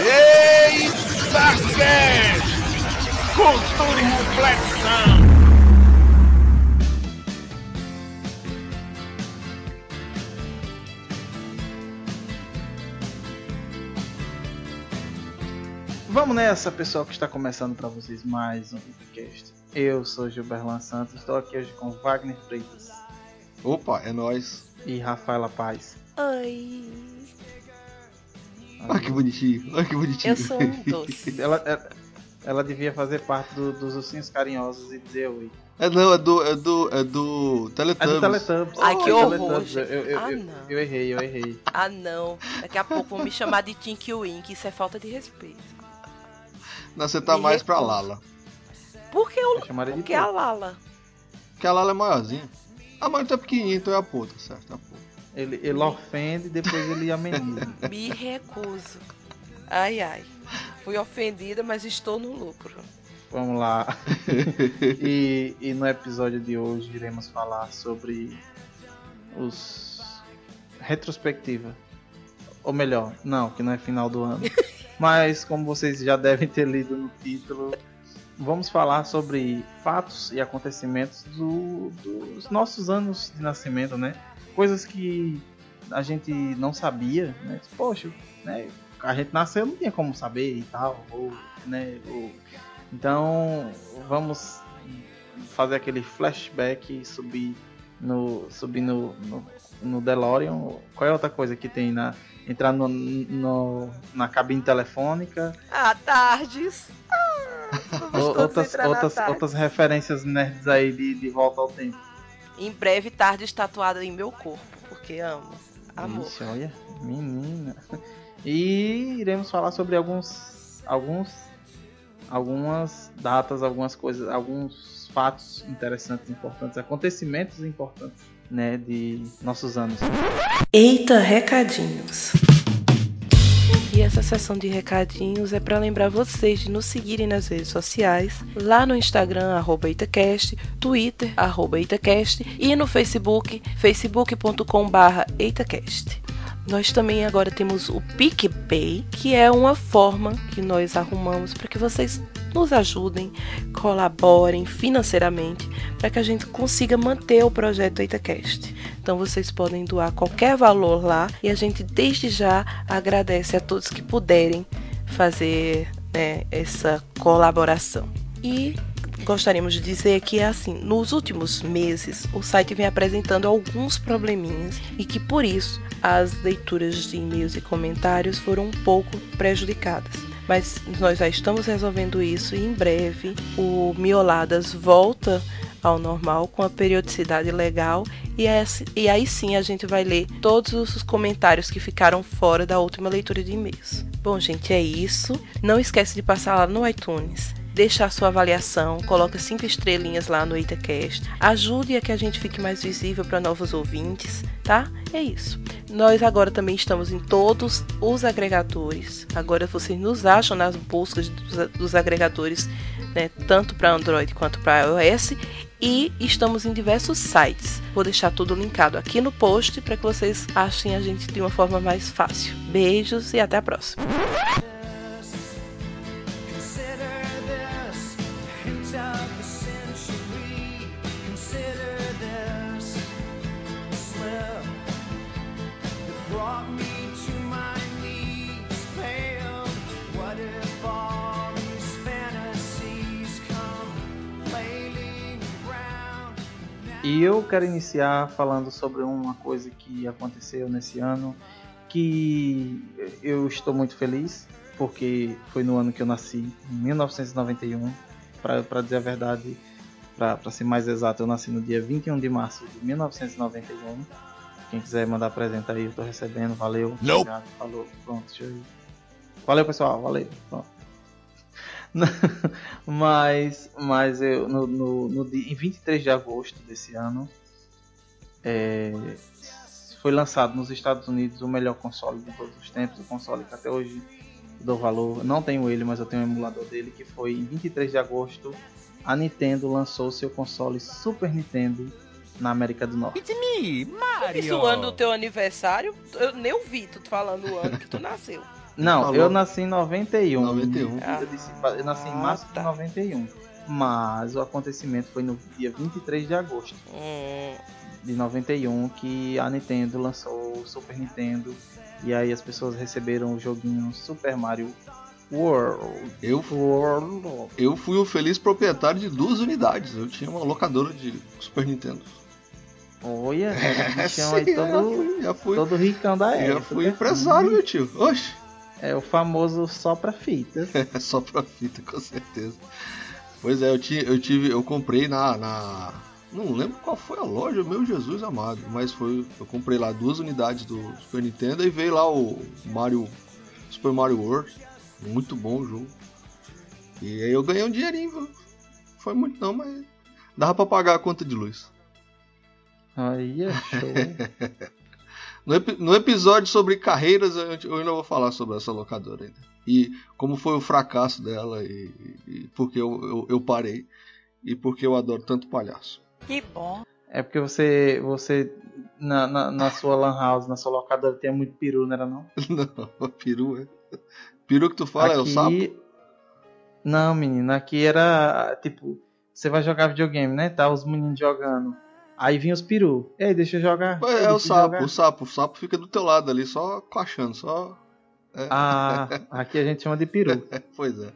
Eita Cast! Cultura e reflexão! Vamos nessa, pessoal, que está começando para vocês mais um podcast. Eu sou Gilberlan Santos, estou aqui hoje com Wagner Freitas Opa, é nóis. e Rafaela Paz. Oi, Olha que bonitinho, olha que bonitinho. eu sou um doce. Ela, ela, ela devia fazer parte do- dos ursinhos carinhosos e dizer oi. É não, é do. É do. É do É Teletubbies. do Teletubbies. Ai, Oh, que é horror. Eu, eu, eu, Ah, eu- não. eu errei, eu errei. Ah, não. Daqui a pouco vão me chamar de Tinky Wink. Isso é falta de respeito. Não, você tá Me mais pra recuso. Lala. Por que, eu, por que a. Lala? Porque a Lala é maiorzinha. A mãe tá pequenininha, então é a puta, certo? É a puta. Ele, ele ofende e depois ele ameniza. Me recuso. Ai, ai. Fui ofendida, mas estou no lucro. Vamos lá. e, e no episódio de hoje iremos falar sobre os retrospectiva. Ou melhor, não, que não é final do ano. Mas como vocês já devem ter lido no título, vamos falar sobre fatos e acontecimentos do- dos nossos anos de nascimento, né? Coisas que a gente não sabia, né? Poxa, né? A gente nasceu, não tinha como saber e tal, ou, né? ou- então, vamos fazer aquele flashback e subir no subir no, no, no DeLorean. Qual é outra coisa que tem na entrar no, no- na cabine telefônica? Ah, tardes. Ah, outras outras outras referências nerds aí de, de volta ao tempo. Em breve, tarde tatuada em meu corpo. Porque amo. Amor. Ixi, olha, menina. E iremos falar sobre alguns alguns algumas datas, algumas coisas, alguns fatos interessantes, importantes, acontecimentos importantes, né, de nossos anos. Eita, recadinhos. E essa sessão de recadinhos é para lembrar vocês de nos seguirem nas redes sociais, lá no Instagram, arroba Itacast, Twitter, arroba Itacast e no Facebook, facebook.com barra Itacast. Nós também agora temos o PicPay, que é uma forma que nós arrumamos para que vocês nos ajudem, colaborem financeiramente para que a gente consiga manter o projeto EitaCast. Então vocês podem doar qualquer valor lá e a gente desde já agradece a todos que puderem fazer né, essa colaboração. E gostaríamos de dizer que assim, nos últimos meses o site vem apresentando alguns probleminhas e que por isso as leituras de e-mails e comentários foram um pouco prejudicadas. Mas nós já estamos resolvendo isso e em breve o Mioladas volta ao normal com a periodicidade legal e, esse- e aí sim a gente vai ler todos os comentários que ficaram fora da última leitura de e-mails. Bom, gente, é isso. Não esquece de passar lá no iTunes, deixar sua avaliação, coloca cinco estrelinhas lá no EitaCast, ajude a que a gente fique mais visível para novos ouvintes, tá? É isso. Nós agora também estamos em todos os agregadores. Agora vocês nos acham nas buscas dos, dos agregadores, né, tanto para Android quanto para iOS. E estamos em diversos sites. Vou deixar tudo linkado aqui no post para que vocês achem a gente de uma forma mais fácil. Beijos e até a próxima. E eu quero iniciar falando sobre uma coisa que aconteceu nesse ano que eu estou muito feliz porque foi no ano que eu nasci, em 1991. Para dizer a verdade, para ser mais exato, eu nasci no dia 21 de março de 1991. Quem quiser mandar presente aí, eu tô recebendo. Valeu. Nope. Obrigado. Falou. Pronto, deixa eu ir. Valeu, pessoal. Valeu. Pronto. mas mas eu, no, no, no dia, em 23 de agosto desse ano é, foi lançado nos Estados Unidos o melhor console de todos os tempos, o console que até hoje dou valor. Não tenho ele, mas eu tenho um emulador dele que foi em 23 de agosto a Nintendo lançou seu console Super Nintendo na América do Norte. Me, Mario! Isso o ano do teu aniversário, eu nem ouvi tu falando o ano que tu nasceu. Não, Falou. eu nasci em 91. 91. Eu, disse, eu nasci em Ah, março tá. de 91. Mas o acontecimento foi no dia 23 de agosto Hum, de 91 que a Nintendo lançou o Super Nintendo. E aí as pessoas receberam o joguinho Super Mario World. Eu, World. eu fui o feliz proprietário de duas unidades. Eu tinha uma locadora de Super Nintendo. Olha, bichão Sim, aí já todo, fui, já fui, todo ricão da já época. fui empresário, meu tio. Oxe, É o famoso só pra fitas. é só pra fita, com certeza. Pois é, eu, eu tive, eu comprei na, na. Não lembro qual foi a loja, meu Jesus amado. Mas foi. Eu comprei lá duas unidades do Super Nintendo e veio lá o Mario. Super Mario World. Muito bom o jogo. E aí eu ganhei um dinheirinho, viu? Foi muito não, mas. Dava pra pagar a conta de luz. Aí é show. No, no episódio sobre carreiras, eu eu ainda vou falar sobre essa locadora ainda. E como foi o fracasso dela e, e porque eu, eu, eu parei. E porque eu adoro tanto palhaço. que bom. É porque você, você na, na, na sua lan house, na sua locadora, tinha muito peru, não era não? Não, peru é. Peru que tu fala é o sapo? Não, menino, aqui era tipo, você vai jogar videogame, né? Tá os meninos jogando. Aí vinha os peru. Ei, deixa eu jogar. É, Ei, é o sapo, jogar. o sapo. O sapo fica do teu lado ali, só coachando, só. Ah, aqui a gente chama de peru. Pois é.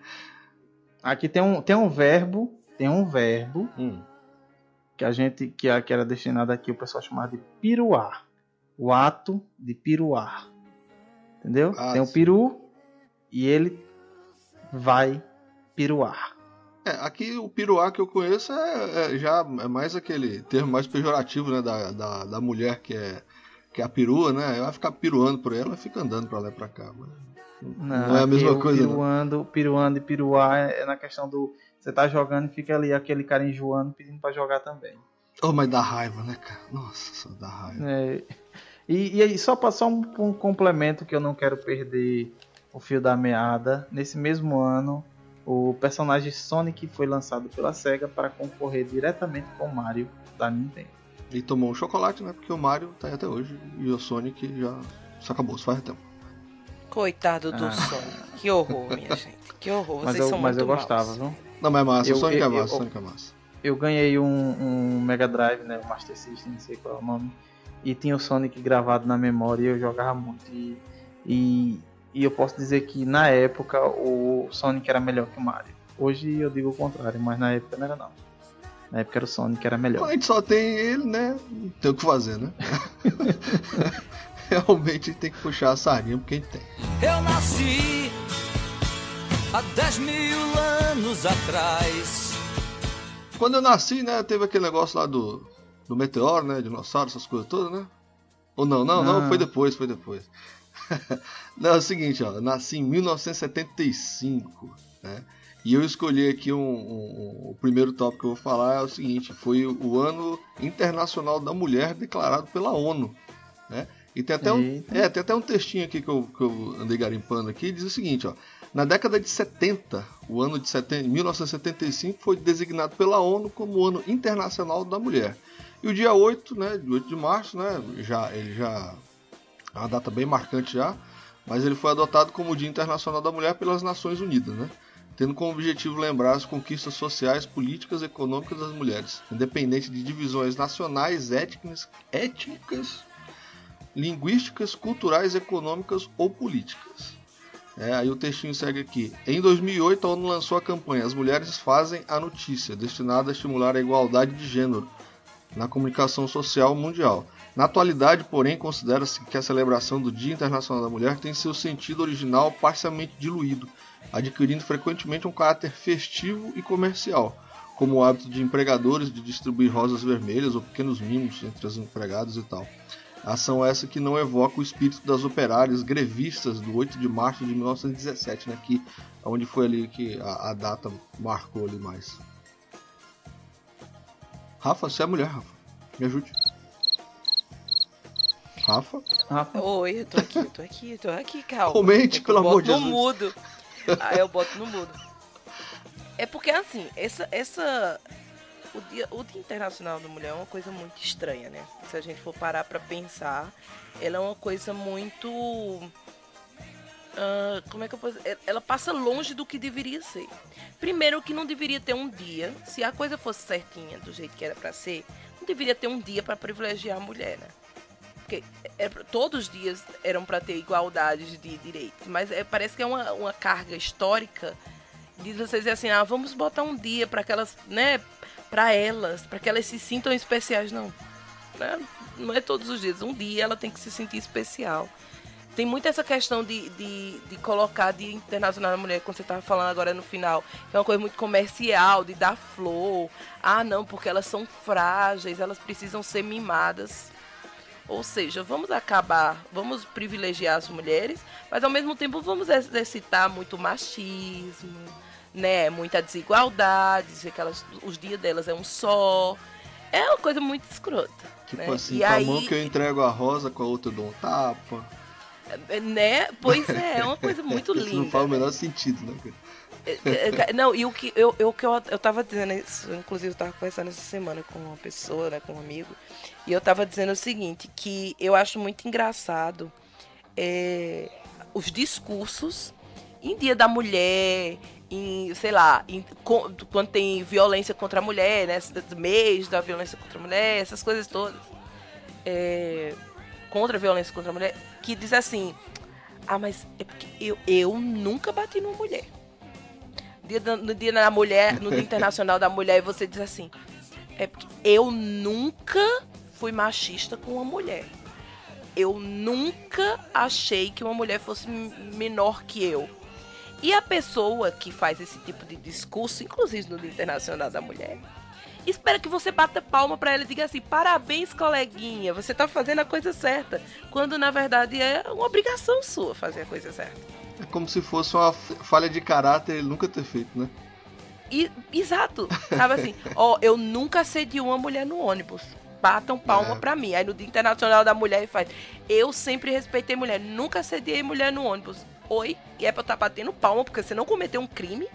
Aqui tem um, tem um verbo, tem um verbo Hum. que a gente que, a- que era destinado aqui o pessoal chamava de piruar. O ato de piruar. Entendeu? Ah, tem o sim. peru e ele vai piruar. É, aqui o piruá que eu conheço é, é já é mais aquele termo mais pejorativo, né? Da, da, da mulher que é, que é a perua, né? Ela vai ficar piruando por ela fica andando pra lá e pra cá. Mas não, é a mesma coisa, não. Piruando, piruando e piruar é na questão do você tá jogando e fica ali aquele cara enjoando pedindo pra jogar também. Oh, mas dá raiva, né, cara? Nossa, só dá raiva. É, e, e aí, só só um, um complemento que eu não quero perder o fio da meada. Nesse mesmo ano, o personagem Sonic foi lançado pela SEGA para concorrer diretamente com o Mario da Nintendo. E tomou um chocolate, né? Porque o Mario tá aí até hoje e o Sonic já. Isso acabou, isso faz tempo. Coitado do Ah. Sonic. Que horror, minha gente. Que horror. Mas Vocês eu, são mas muito eu gostava, maus. viu? Não, mas é massa, Eu- o Sonic eu- é massa, eu- o Sonic é massa. Eu ganhei um, um Mega Drive, né? O Master System, não sei qual é o nome. E tinha o Sonic gravado na memória e eu jogava muito. E, e, e eu posso dizer que na época o Sonic era melhor que o Mario. Hoje eu digo o contrário, mas na época não era não. Na época era o Sonic que era melhor. a gente só tem ele, né? Não tem o que fazer, né? Realmente tem que puxar a sardinha porque a gente tem. Eu nasci há 10 mil anos atrás. Quando eu nasci, né, teve aquele negócio lá do, do meteoro, né? Dinossauro, essas coisas todas, né? Ou não, não, não, Não. foi depois, foi depois. não, é o seguinte, ó, eu nasci em 1975, né? E eu escolhi aqui um, um- um- o primeiro tópico que eu vou falar é o seguinte, foi o ano internacional da mulher declarado pela ONU, né? E tem até um, é, tem até um textinho aqui que eu, que eu andei garimpando aqui, diz o seguinte, ó. Na década de 70, o ano de 70, 1975 foi designado pela ONU como o Ano Internacional da Mulher. E o dia 8, né, de 8 de março, né, já, ele já é uma data bem marcante já, mas ele foi adotado como Dia Internacional da Mulher pelas Nações Unidas, né? Tendo como objetivo lembrar as conquistas sociais, políticas e econômicas das mulheres, independente de divisões nacionais, étnicas, étnicas linguísticas, culturais, econômicas ou políticas. É, aí o textinho segue aqui. Em 2008, a ONU lançou a campanha As Mulheres Fazem a Notícia, destinada a estimular a igualdade de gênero na comunicação social mundial. Na atualidade, porém, considera-se que a celebração do Dia Internacional da Mulher tem seu sentido original parcialmente diluído, adquirindo frequentemente um caráter festivo e comercial, como o hábito de empregadores de distribuir rosas vermelhas ou pequenos mimos entre os empregados e tal. Ação essa que não evoca o espírito das operárias grevistas do 8 de março de 1917, né? Que, onde foi ali que a, a data marcou ali mais. Rafa, você é mulher, Rafa. Me ajude. Rafa? Rafa, Oi, eu tô aqui, eu tô aqui, eu tô aqui, calma. Comente, Eu pelo amor boto de no Jesus. mudo. Aí eu boto no mudo. É porque assim, essa. essa o, dia, o Dia Internacional da Mulher é uma coisa muito estranha, né? Se a gente for parar pra pensar, ela é uma coisa muito. Uh, como é que eu posso? Ela passa longe do que deveria ser. Primeiro, que não deveria ter um dia, se a coisa fosse certinha, do jeito que era para ser, não deveria ter um dia para privilegiar a mulher, né? Porque é, todos os dias eram para ter igualdade de direitos, mas é, parece que é uma, uma carga histórica de vocês assim, ah, vamos botar um dia para aquelas, né, para elas, para que elas se sintam especiais, não. Né? Não é todos os dias, um dia ela tem que se sentir especial tem muito essa questão de, de, de colocar Dia Internacional da Mulher, quando você estava falando agora no final, que é uma coisa muito comercial, de dar flor. Ah, não, porque elas são frágeis, elas precisam ser mimadas. Ou seja, vamos acabar, vamos privilegiar as mulheres, mas ao mesmo tempo vamos exercitar muito machismo, né? Muita desigualdade, dizer que elas, os dias delas é um só. É uma coisa muito escrota. Tipo né? assim, e com aí... a mão que eu entrego a rosa, com a outra eu dou um tapa. Né? Pois é, é uma coisa muito Isso linda. não faz o menor sentido, né? É, é, Não, e o que eu, eu, que eu, eu tava dizendo isso, inclusive eu tava conversando essa semana com uma pessoa, né, com um amigo, e eu tava dizendo o seguinte, que eu acho muito engraçado é, os discursos em dia da mulher, em, sei lá, em- com- quando tem violência contra a mulher, né, mês da violência contra a mulher, essas coisas todas, é, contra a violência contra a mulher, que diz assim, ah, mas é porque eu, eu nunca bati numa mulher. Dia no dia da mulher, no Dia Internacional da Mulher, e você diz assim: é porque eu nunca fui machista com uma mulher. Eu nunca achei que uma mulher fosse menor que eu. E a pessoa que faz esse tipo de discurso, inclusive no Dia Internacional da Mulher, espera que você bata palma pra ela e diga assim: parabéns, coleguinha, você tá fazendo a coisa certa. Quando na verdade é uma obrigação sua fazer a coisa certa. É como se fosse uma falha de caráter ele nunca ter feito, né? E, exato. Sabe assim, ó, eu nunca cedi uma mulher no ônibus. Batam palma É. pra mim. Aí no Dia Internacional da Mulher faz. Eu sempre respeitei mulher. Nunca cedi mulher no ônibus. Oi? E é pra eu estar batendo palma porque você não cometeu um crime?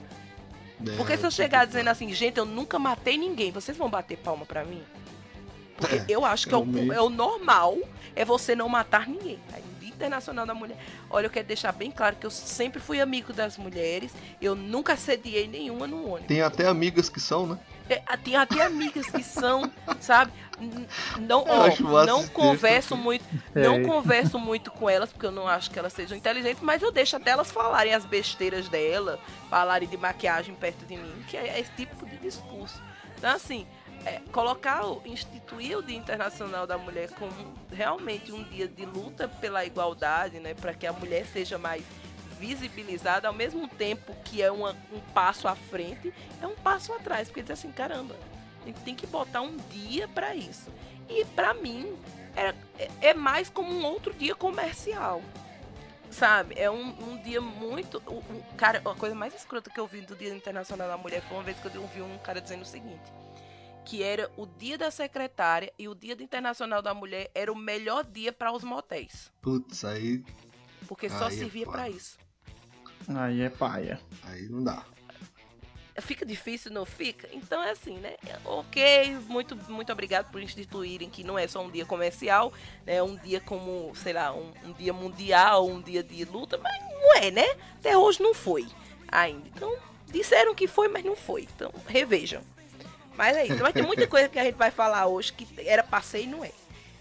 Porque se eu É, chegar dizendo assim, gente, eu nunca matei ninguém, vocês vão bater palma pra mim? Porque É, eu acho que é o, é o normal é você não matar ninguém. Dia Internacional da Mulher. Olha, eu quero deixar bem claro que eu sempre fui amigo das mulheres. Eu nunca sediei nenhuma no ônibus. Tem até amigas que são, né? É, tem até amigas que são, sabe? Não, ó, não converso texto. muito, É. não converso muito com elas porque eu não acho que elas sejam inteligentes, mas eu deixo até elas falarem as besteiras dela, falarem de maquiagem perto de mim, que é esse tipo de discurso. Então assim, é, colocar, o, instituir o Dia Internacional da Mulher como realmente um dia de luta pela igualdade, né, para que a mulher seja mais visibilizada, ao mesmo tempo que é uma- um passo à frente, é um passo atrás, porque diz assim, caramba, a gente tem que botar um dia para isso. E para mim é, é- é mais como um outro dia comercial. Sabe? É um, um dia muito. o- cara, a coisa mais escrota que eu vi do Dia Internacional da Mulher foi uma vez que eu ouvi um cara dizendo o seguinte: que era o dia da secretária e o dia do Internacional da Mulher era o melhor dia para os motéis. Putz, aí, Porque só Aí é servia foda. para isso. Aí é paia. aí não dá. Fica difícil, não fica? Então é assim, né? Ok, muito, muito obrigado por instituírem que não é só um dia comercial, né? Um dia como, sei lá, um, um dia mundial, um dia de luta, mas não é, né? Até hoje não foi ainda. Então, disseram que foi, mas não foi. Então, revejam. Mas é isso. Mas tem muita coisa que a gente vai falar hoje que era ser e não é.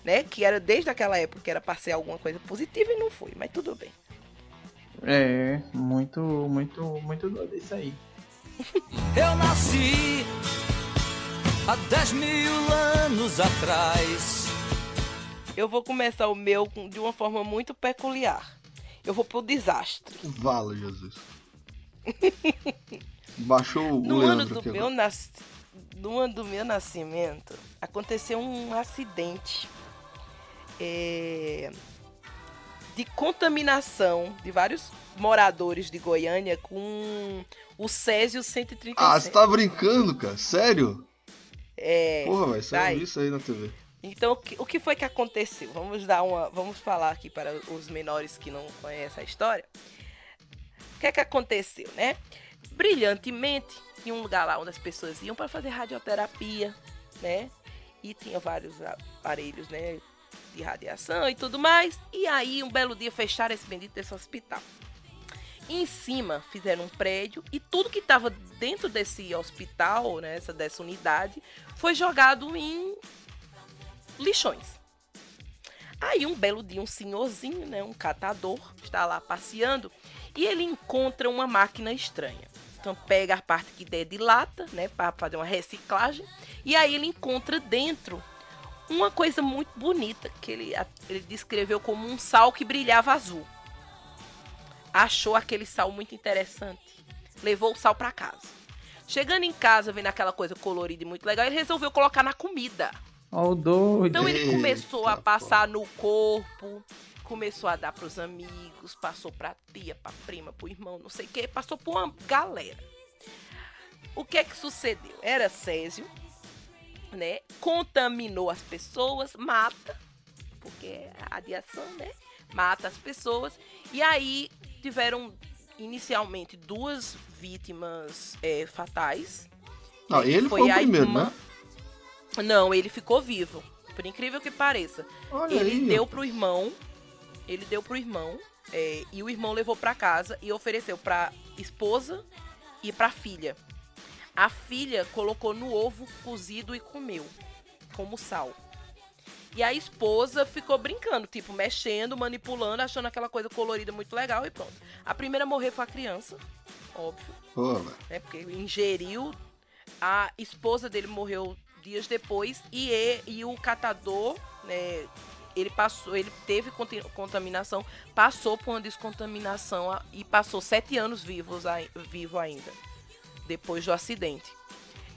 Né? Que era desde aquela época que era ser alguma coisa positiva e não foi. Mas tudo bem. É, muito, muito, muito doido isso aí. Eu nasci há 10 mil anos atrás. Eu vou começar o meu de uma forma muito peculiar. Eu vou pro desastre. Vala, Jesus. Baixou o No ano, do aqui meu nas... no ano do meu nascimento, aconteceu um acidente é, de contaminação de vários moradores de Goiânia com o Césio 137. Ah, você tá brincando, cara? Sério? É, Porra, velho, tá aí. saiu isso aí na TV. Então, o que, o que foi que aconteceu? Vamos dar uma, vamos falar aqui para os menores que não conhecem a história. O que é que aconteceu, né? Brilhantemente, tinha um lugar lá onde as pessoas iam para fazer radioterapia, né? E tinha vários aparelhos, né? De radiação e tudo mais. E aí, um belo dia, fecharam esse bendito desse hospital. Em cima fizeram um prédio e tudo que estava dentro desse hospital, né, essa, dessa unidade, foi jogado em lixões. Aí um belo dia um senhorzinho, né, um catador, está lá passeando e ele encontra uma máquina estranha. Então pega a parte que der de lata, né, para fazer uma reciclagem, e aí ele encontra dentro uma coisa muito bonita que ele, ele descreveu como um sal que brilhava azul achou aquele sal muito interessante. Levou o sal para casa. Chegando em casa, vendo aquela coisa colorida e muito legal, ele resolveu colocar na comida. Oh, doido. Então ele começou a passar no corpo, começou a dar pros amigos, passou pra tia, pra prima, pro irmão, não sei o que, passou por uma galera. O que é que sucedeu? Era Césio, né? Contaminou as pessoas, mata, porque é radiação, né? Mata as pessoas. E aí tiveram inicialmente duas vítimas é, fatais. Não, ele foi, foi o primeiro, irmã... né? Não, ele ficou vivo. Por incrível que pareça. Olha ele aí. deu pro irmão. Ele deu pro irmão. É, e o irmão levou para casa e ofereceu pra esposa e pra filha. A filha colocou no ovo cozido e comeu. Como sal. E a esposa ficou brincando, tipo, mexendo, manipulando, achando aquela coisa colorida muito legal e pronto. A primeira a morrer foi a criança, óbvio. Pô, né, porque ingeriu. A esposa dele morreu dias depois e, e o catador, né, ele passou, ele teve contaminação, passou por uma descontaminação e passou sete anos vivos, vivo ainda, depois do acidente.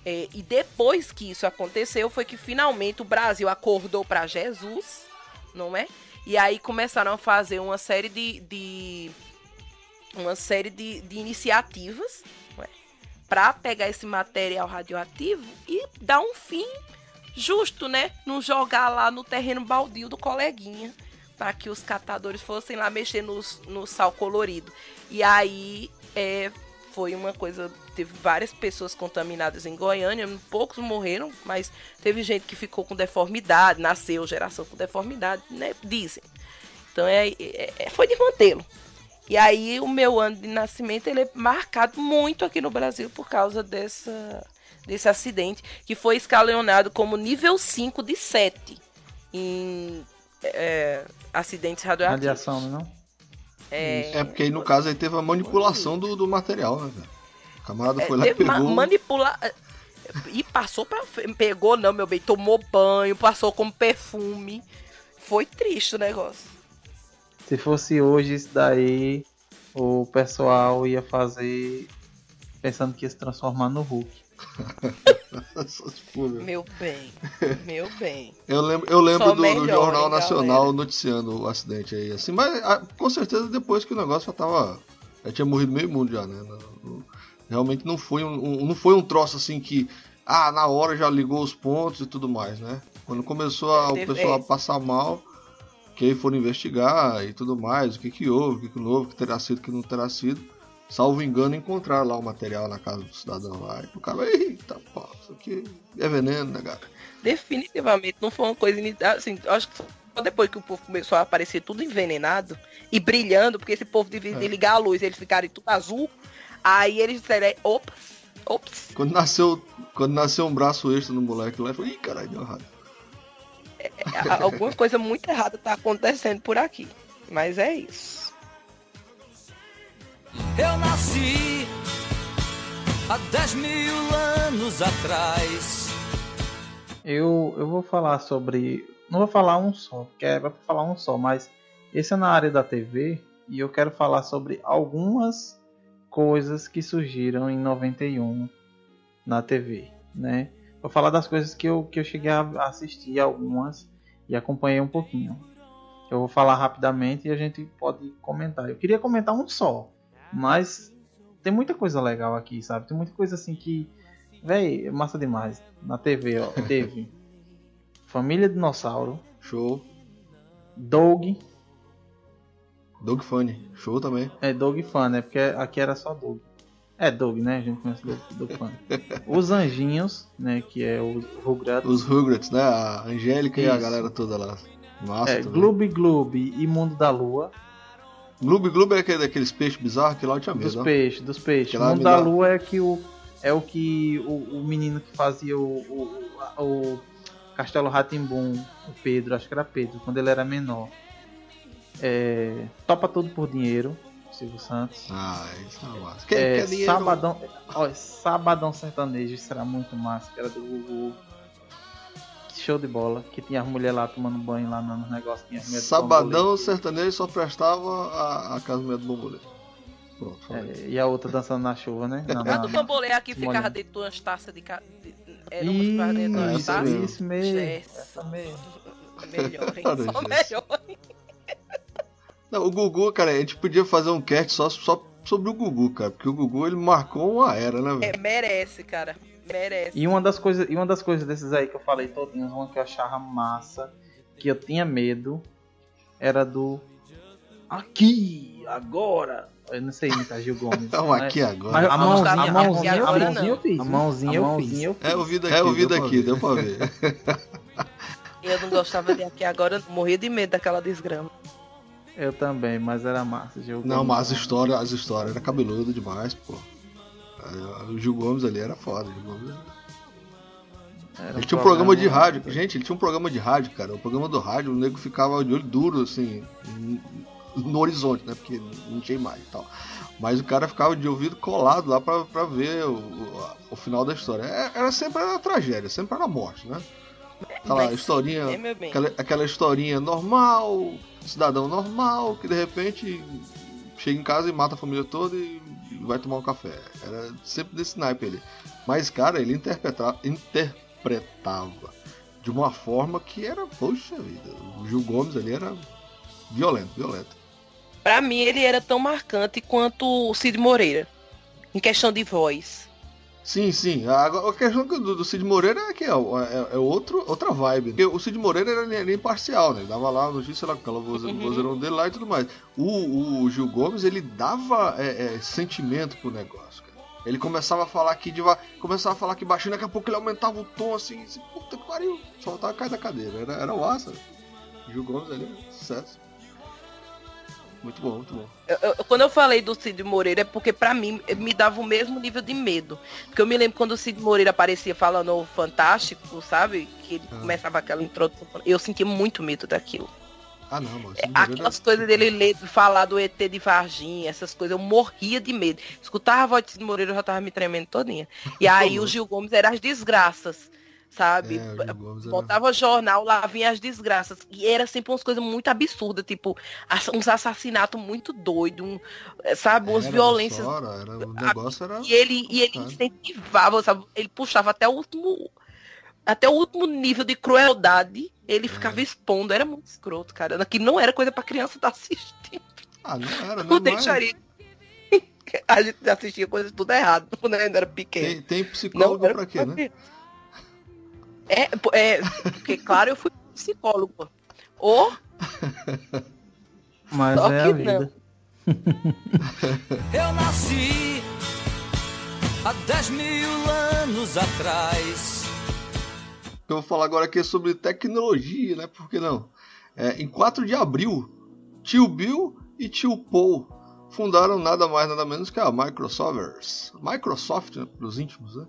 É, e depois que isso aconteceu, foi que finalmente o Brasil acordou para Jesus, não é? E aí começaram a fazer uma série de, de uma série de, de iniciativas é? para pegar esse material radioativo e dar um fim justo, né? Não jogar lá no terreno baldio do coleguinha para que os catadores fossem lá mexer no, no sal colorido. E aí é, foi uma coisa. Teve várias pessoas contaminadas em Goiânia, poucos morreram, mas teve gente que ficou com deformidade, nasceu geração com deformidade, né? Dizem. Então é, é, é foi de mantê-lo. E aí o meu ano de nascimento ele é marcado muito aqui no Brasil por causa dessa, desse acidente, que foi escalonado como nível 5 de 7 em é, acidentes radioativos. Radiação, não? É, é porque aí no caso aí teve a manipulação do, do material, né, velho? Camarada foi é, lá e pegou. Ma manipula... E passou pra. Pegou, não, meu bem. Tomou banho, passou como perfume. Foi triste o negócio. Se fosse hoje isso daí, o pessoal ia fazer pensando que ia se transformar no Hulk. meu bem, meu bem. Eu lembro, eu lembro do, melhor, do, Jornal hein, Nacional galera. noticiando o acidente aí, assim, mas a, ah, com certeza depois que o negócio já tava. Já tinha morrido meio mundo já, né? Realmente não foi um, um, não foi um troço assim que. Ah, na hora já ligou os pontos e tudo mais, né? Quando começou a, o pessoal a passar mal, que aí foram investigar e tudo mais, o que que houve, o que que não houve, o que terá sido, o que não terá sido salvo engano, encontrar lá o material na casa do cidadão lá. E o cara, eita, pô, isso aqui é veneno, né, cara? Definitivamente não foi uma coisa. Assim, acho que só depois que o povo começou a aparecer tudo envenenado e brilhando, porque esse povo devia é. ligar a luz, eles ficaram tudo azul. Aí eles disseram, opa, ops. Quando nasceu, quando nasceu um braço extra no moleque lá, eu falei, ih, caralho, deu errado. É, é alguma coisa muito errada tá acontecendo por aqui. Mas é isso. Eu nasci há 10 mil anos atrás. Eu, eu vou falar sobre. Não vou falar um só, porque é para falar um só, mas esse é na área da TV e eu quero falar sobre algumas coisas que surgiram em 91 na TV, né? Vou falar das coisas que eu, que eu cheguei a assistir algumas e acompanhei um pouquinho. Eu vou falar rapidamente e a gente pode comentar. Eu queria comentar um só, mas tem muita coisa legal aqui, sabe? Tem muita coisa assim que. Véi, massa demais. Na TV, ó. Teve. Família Dinossauro. Show. Doug. Doug Funny. Show também. É, Doug Funny, é porque aqui era só Doug. É Doug, né? A gente conhece Doug, Doug Funny. Os Anjinhos, né? Que é os Rugrats. Os Rugrats, né? A Angélica Isso. e a galera toda lá. Massa é, Gloob Gloob e Mundo da Lua. Gloob Gloob é aquele, daqueles peixes bizarros que lá eu tinha medo. Dos ó. peixes, dos peixes. Mundo da lua é que o. É o que o, o menino que fazia o, o, o, o Castelo Ratimbum, o Pedro, acho que era Pedro, quando ele era menor. É, topa tudo por dinheiro, Silvio Santos. Ah, isso é massa. Quem, É, quer dinheiro? sabadão, ó, sabadão sertanejo, isso era muito massa, que era do Gugu. Que Show de bola, que tinha as mulheres lá tomando banho lá no negócio. Tinha as Sabadão sertanejo só prestava a, a Casa do Bambolê. Pronto. É, e a outra dançando na chuva, né? Na- A na- do bambolê aqui Molhando. ficava dentro de umas taças de. ca- de- Era umas ficava dentro de umas Isso, taças. isso mesmo. Essa mesmo. Melhor, hein? Só isso. melhor. Não, o Gugu, cara, a gente podia fazer um cast só, só sobre o Gugu, cara. Porque o Gugu ele marcou uma era, né, velho? É, merece, cara. Merece. E uma das coisas, e uma das coisas desses aí que eu falei todinhos, uma que eu achava massa, que eu tinha medo, era do aqui, agora. Eu não sei imitar Gil Gomes. Então, né? aqui agora. Mas a Não mãozinha, a mãozinha, aqui eu agora, fiz. não. eu fiz. A mãozinha, eu fiz. eu fiz. É, ouvi daqui, É, ouvi deu pra daqui, ver. deu pra ver. Eu não gostava de aqui agora, morria de medo daquela desgrama. Eu também, mas era massa. Gil Não, Gomes. mas as histórias, as histórias era cabeludo demais, pô. É, O Gil Gomes ali era foda. o Gil Gomes era- Era Ele tinha um programa de rádio. Gente, ele tinha um programa de rádio, cara. O programa do rádio, o nego ficava de olho duro, assim, no horizonte, né? Porque não tinha imagem e tal. Mas o cara ficava de ouvido colado lá pra, pra ver o, o, a- o final da história. É- Era sempre era tragédia, sempre era morte, né? Tá lá, Mas- historinha. É. Aquela, aquela historinha normal, cidadão normal, que de repente chega em casa e mata a família toda e vai tomar um café. Era sempre desse naipe ali. Mas, cara, ele interpreta, interpretava de uma forma que era, poxa vida, o Gil Gomes ali era violento, violento. Pra mim, ele era tão marcante quanto o Cid Moreira. Em questão de voz. Sim, sim. Agora, a questão do, do Cid Moreira é que é, é, é outro, outra vibe. Porque o Cid Moreira era, era imparcial, né? Ele dava lá a notícia lá com aquela voze, Uhum. vozeirão dele lá e tudo mais. O, o Gil Gomes, ele dava é, é, sentimento pro negócio, cara. Ele começava a falar aqui devagar, começava a falar aqui baixinho, daqui a pouco ele aumentava o tom assim, assim puta que pariu, só voltava a cair da cadeira. Era, era massa. Gil Gomes ali, sucesso. Muito bom, muito bom. Eu- eu- quando eu falei do Cid Moreira é porque pra mim me dava o mesmo nível de medo. Porque eu me lembro quando o Cid Moreira aparecia falando o Fantástico, sabe? Que ele Ah. começava aquela introdução. Eu sentia muito medo daquilo. Ah, não, mas o É, Aquelas coisas dele ler, falar do ET de Varginha, essas coisas, eu morria de medo. Escutava a voz de Cid Moreira, eu já tava me tremendo todinha. E aí o Gil Gomes era as desgraças, sabe? É, era- Botava jornal, lá vinha as desgraças. E era sempre umas coisas muito absurdas, tipo, uns assassinatos muito doidos, um, sabe? Umas Era, violências. era, o negócio era. E ele, e ele incentivava, sabe? Ele puxava até o último. Até o último nível de crueldade, ele É. ficava expondo. Era muito escroto, cara. Que não era coisa pra criança estar assistindo. Ah, não era, Não né? Mas deixaria. A gente assistia coisas tudo errado quando ainda era pequeno. tem, tem psicólogo era pra quê, né? É, é, porque, claro, eu fui psicólogo. Ou Mas Só é a vida. Eu nasci há 10 mil anos atrás. Eu vou falar agora aqui sobre tecnologia, né? Por que não? É, em 4 de abril, tio Bill e tio Paul fundaram nada mais nada menos que a Microsoft. Microsoft, né, para os íntimos, né?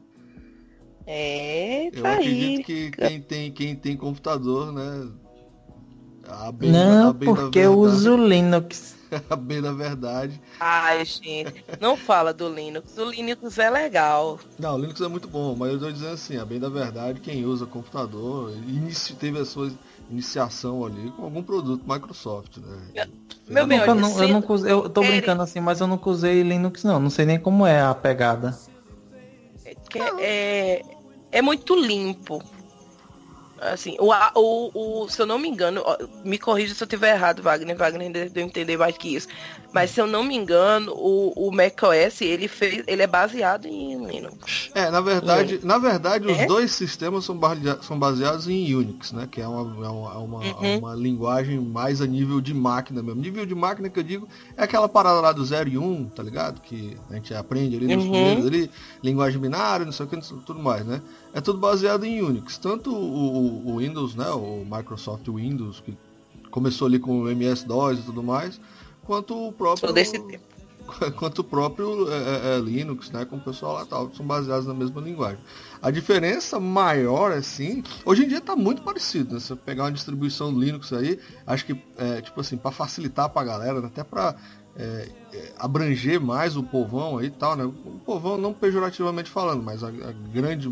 É, Eu tá acredito aí. que quem tem, quem tem computador, né? A bem, Não, a bem porque eu uso Linux. a bem da verdade. Ai, gente, não fala do Linux. O Linux é legal. Não, o Linux é muito bom, mas eu estou dizendo assim, a bem da verdade, quem usa computador inici, teve a sua iniciação ali com algum produto Microsoft, né? Meu Eu, bem, nunca, olha, não, eu, usei- eu tô brincando assim, mas eu nunca usei Linux não. Não sei nem como é a pegada. Que é, é muito limpo. Assim, o, o, o, se eu não me engano, me corrija se eu estiver errado, Wagner. Wagner deve entender mais que isso. Mas se eu não me engano, o, o macOS ele fez, ele é baseado em Linux. É, na verdade, na verdade os É? dois sistemas são, são baseados em Unix, né? Que é uma, é uma, é uma, Uhum. é uma linguagem mais a nível de máquina mesmo. Nível de máquina que eu digo é aquela parada lá do 0 e 1, um, tá ligado? Que a gente aprende ali nos Uhum. primeiros ali, linguagem binária, não sei o que, tudo mais, né? É tudo baseado em Unix. Tanto o, o- Windows, né? O Microsoft Windows, que começou ali com o MS-DOS e tudo mais, quanto o próprio. Sou desse tempo. Quanto o próprio é, é, Linux, né? Com o pessoal lá tal, são baseados na mesma linguagem. A diferença maior, assim, hoje em dia está muito parecido, né? Se você pegar uma distribuição Linux aí, acho que, é, tipo assim, para facilitar para a galera, né? até para é, é, abranger mais o povão aí e tal, né? O povão não pejorativamente falando, mas a, a grande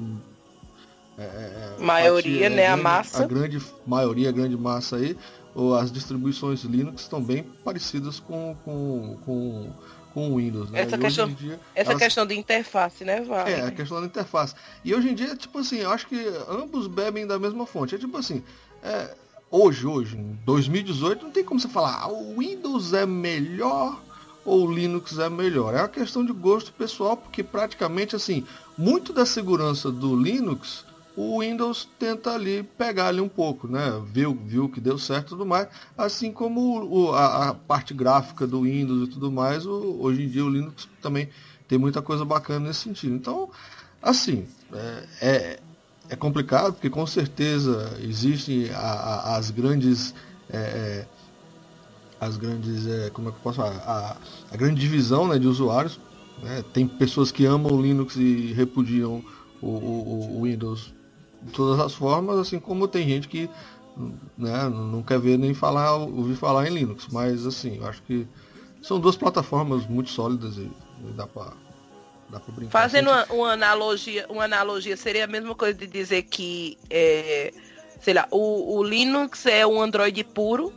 é, é, é maioria, né? A, grande, a massa. A grande maioria, a grande massa aí, ou as distribuições Linux estão bem parecidas com, com, com, com o Windows. Né? Essa, questão, dia, essa elas... questão de interface, né, Val? É, a questão da interface. E hoje em dia, tipo assim, eu acho que ambos bebem da mesma fonte. É tipo assim, é, hoje, hoje, em 2018, não tem como você falar, ah, o Windows é melhor ou o Linux é melhor. É uma questão de gosto pessoal, porque praticamente assim, muito da segurança do Linux o Windows tenta ali pegar ali um pouco, né? Viu, viu que deu certo e tudo mais. Assim como o, a, a, parte gráfica do Windows e tudo mais, o, hoje em dia o Linux também tem muita coisa bacana nesse sentido. Então, assim, é, é, é complicado, porque com certeza existem a, a, as grandes. É, é as grandes. É, como é que eu posso falar? A, grande divisão né, de usuários. Né? Tem pessoas que amam o Linux e repudiam o, o, o Windows de todas as formas, assim como tem gente que né, não quer ver nem falar, ouvir falar em Linux. Mas assim, eu acho que são duas plataformas muito sólidas e, e dá para dá pra brincar. Fazendo uma, uma, analogia, uma analogia, seria a mesma coisa de dizer que é, sei lá, o, o Linux é um Android puro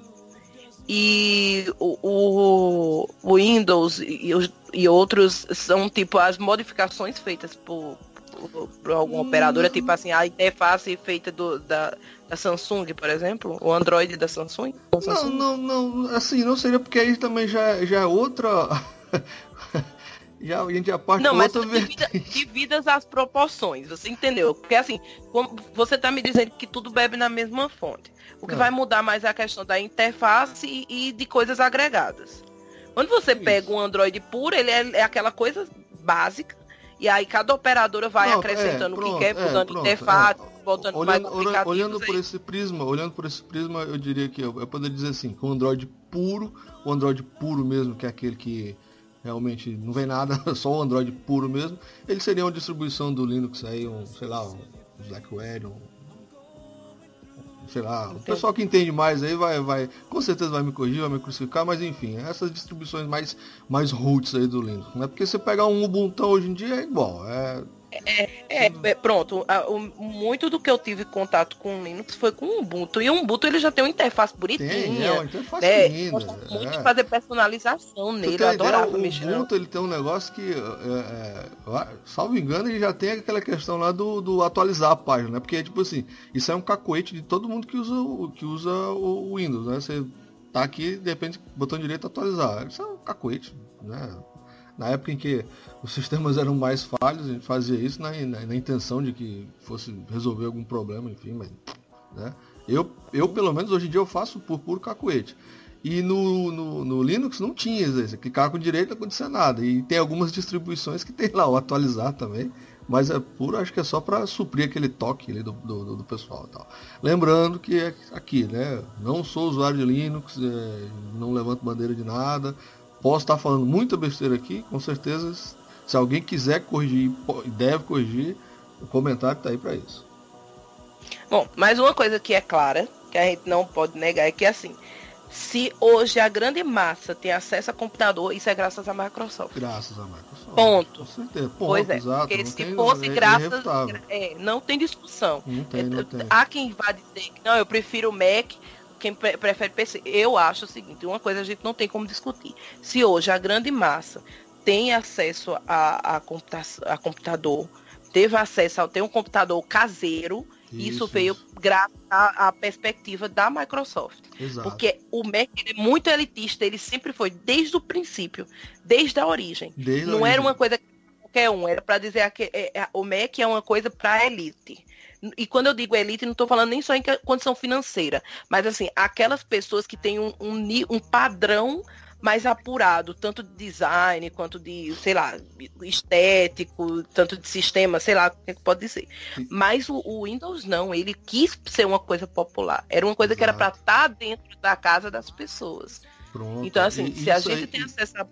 e o, o, Windows e, e, outros são tipo as modificações feitas por, por alguma operadora, tipo assim, a interface feita do, da, da Samsung, por exemplo, o Android da Samsung? Não, não, não, assim, não seria porque aí também já, já é outra. já a gente já parte Não, mas divida, dividas as proporções, você entendeu? Porque assim, você tá me dizendo que tudo bebe na mesma fonte. O que é. vai mudar mais é a questão da interface e, e de coisas agregadas. Quando você Isso. pega um Android puro, ele é, é aquela coisa básica e aí cada operadora vai pronto, acrescentando é, pronto, o que quer, é, mudando é, interface, é. botando olhando, mais Olhando por esse prisma, olhando por esse prisma, eu diria que eu, eu poderia dizer assim, com o Android puro, o Android puro mesmo, que é aquele que realmente não vem nada, só o Android puro mesmo, ele seria uma distribuição do Linux aí, um, sei lá, um Blackwell, um sei lá, o pessoal que entende mais aí vai, vai, com certeza vai me corrigir, vai me crucificar, mas enfim, essas distribuições mais, mais roots aí do Linux, né? Porque você pegar um Ubuntu hoje em dia é igual, é é, é, é, pronto. muito do que eu tive contato com Linux foi com o Ubuntu. E o Ubuntu ele já tem uma interface bonitinha. Tem, é uma interface né? linda. muito é. fazer personalização nele. Eu adorava o mexer. O Ubuntu ele tem um negócio que, é, é, salvo engano, ele já tem aquela questão lá do, do, atualizar a página, né? Porque, tipo assim, isso é um cacoete de todo mundo que usa, que usa o Windows, né? Você tá aqui, de repente, botão direito atualizar. Isso é um cacoete, né? Na época em que os sistemas eram mais falhos, a gente fazia isso na, na, na intenção de que fosse resolver algum problema, enfim, mas. Né? Eu, eu, pelo menos, hoje em dia eu faço por puro cacuete. E no, no, no, Linux não tinha isso. Clicar com direito não acontecia nada. E tem algumas distribuições que tem lá o atualizar também. Mas é puro, acho que é só para suprir aquele toque ali do, do, do pessoal tal. Lembrando que é aqui, né? Não sou usuário de Linux, é, não levanto bandeira de nada. Posso estar falando muita besteira aqui, com certeza. Se alguém quiser corrigir, deve corrigir, o comentário está aí para isso. Bom, mais uma coisa que é clara, que a gente não pode negar, é que assim, se hoje a grande massa tem acesso a computador, isso é graças à Microsoft. Graças à Microsoft. Ponto. Com certeza. Ponto, pois é. Exato, porque se tem, fosse é graças. É, não tem discussão. Não tem, não tem. Há quem vá dizer que não, eu prefiro o Mac quem prefere PC. Eu acho o seguinte, uma coisa a gente não tem como discutir. Se hoje a grande massa tem acesso a, a, computa a computador, teve acesso a ter um computador caseiro, isso, isso veio graças à, à, perspectiva da Microsoft. Exato. Porque o Mac é muito elitista, ele sempre foi desde o princípio, desde a origem. Desde não a era origem. uma coisa qualquer um, era para dizer que é, é, o Mac é uma coisa para elite. E quando eu digo elite, não estou falando nem só em condição financeira, mas assim, aquelas pessoas que têm um, um, um padrão mais apurado, tanto de design quanto de, sei lá, estético, tanto de sistema, sei lá, o que, é pode dizer. Mas o, o, Windows não, ele quis ser uma coisa popular. Era uma coisa Exato. que era para estar tá dentro da casa das pessoas. Pronto. Então, assim, E se a gente aí- tem acesso a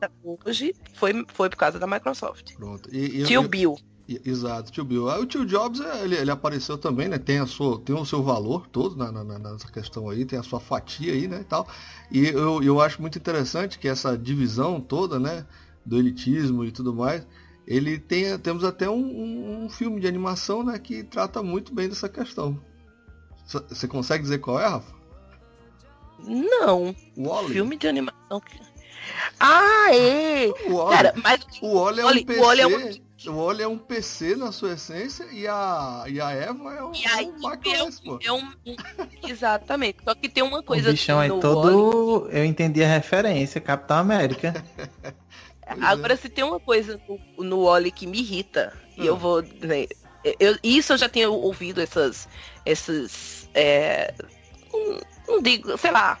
a- hoje, foi, foi por causa da Microsoft. Pronto. E, e- Tio eu- Bill. Exato, tio Bill. Aí o tio Jobs, é, ele, ele apareceu também, né? Tem, a sua, tem o seu valor todo na, na- nessa questão aí, tem a sua fatia aí, né? E, tal. e eu, eu acho muito interessante que essa divisão toda, né? Do elitismo e tudo mais, ele tem, temos até um, um- filme de animação, né? Que trata muito bem dessa questão. Você consegue dizer qual é, Rafa? Não, O Wally. filme de animação. Ah, é! O Wally. Cara, mas o Wally é Wally- um PC. O Wally é um- O Wally é PC na sua essência e a, e a Eva é um, E aí, um macOS, pô. é um. Exatamente. Só que tem uma O coisa bichão é todo. Eu entendi a referência, Capitão América. Agora, se tem uma coisa no, no Wally que me irrita, e Hum. eu vou. né, eu, isso eu já tinha ouvido essas. essas é, não, não digo, sei lá.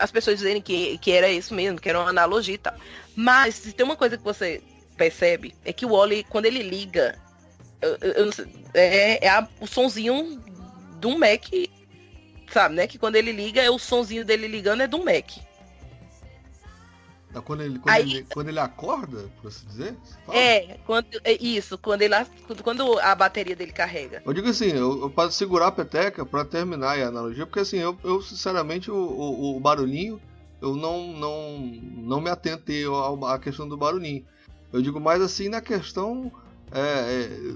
As pessoas dizerem que, que era isso mesmo, que era uma analogia e tal. Mas se tem uma coisa que você percebe, é que o Wally, quando ele liga, eu- eu- é, é a- o sonzinho do Mac, sabe, né? Que quando ele liga, é o sonzinho dele ligando é do Mac. Tá, Quando ele, quando, Aí- ele, quando ele acorda, por assim dizer? É, quando, é isso, quando, ele, quando a bateria dele carrega. Eu digo assim, eu, eu para segurar a peteca, pra terminar a analogia, porque assim, eu, eu sinceramente, o, o, o barulhinho, eu não, não, não me atentei à questão do barulhinho. Eu digo mais assim na questão é, é,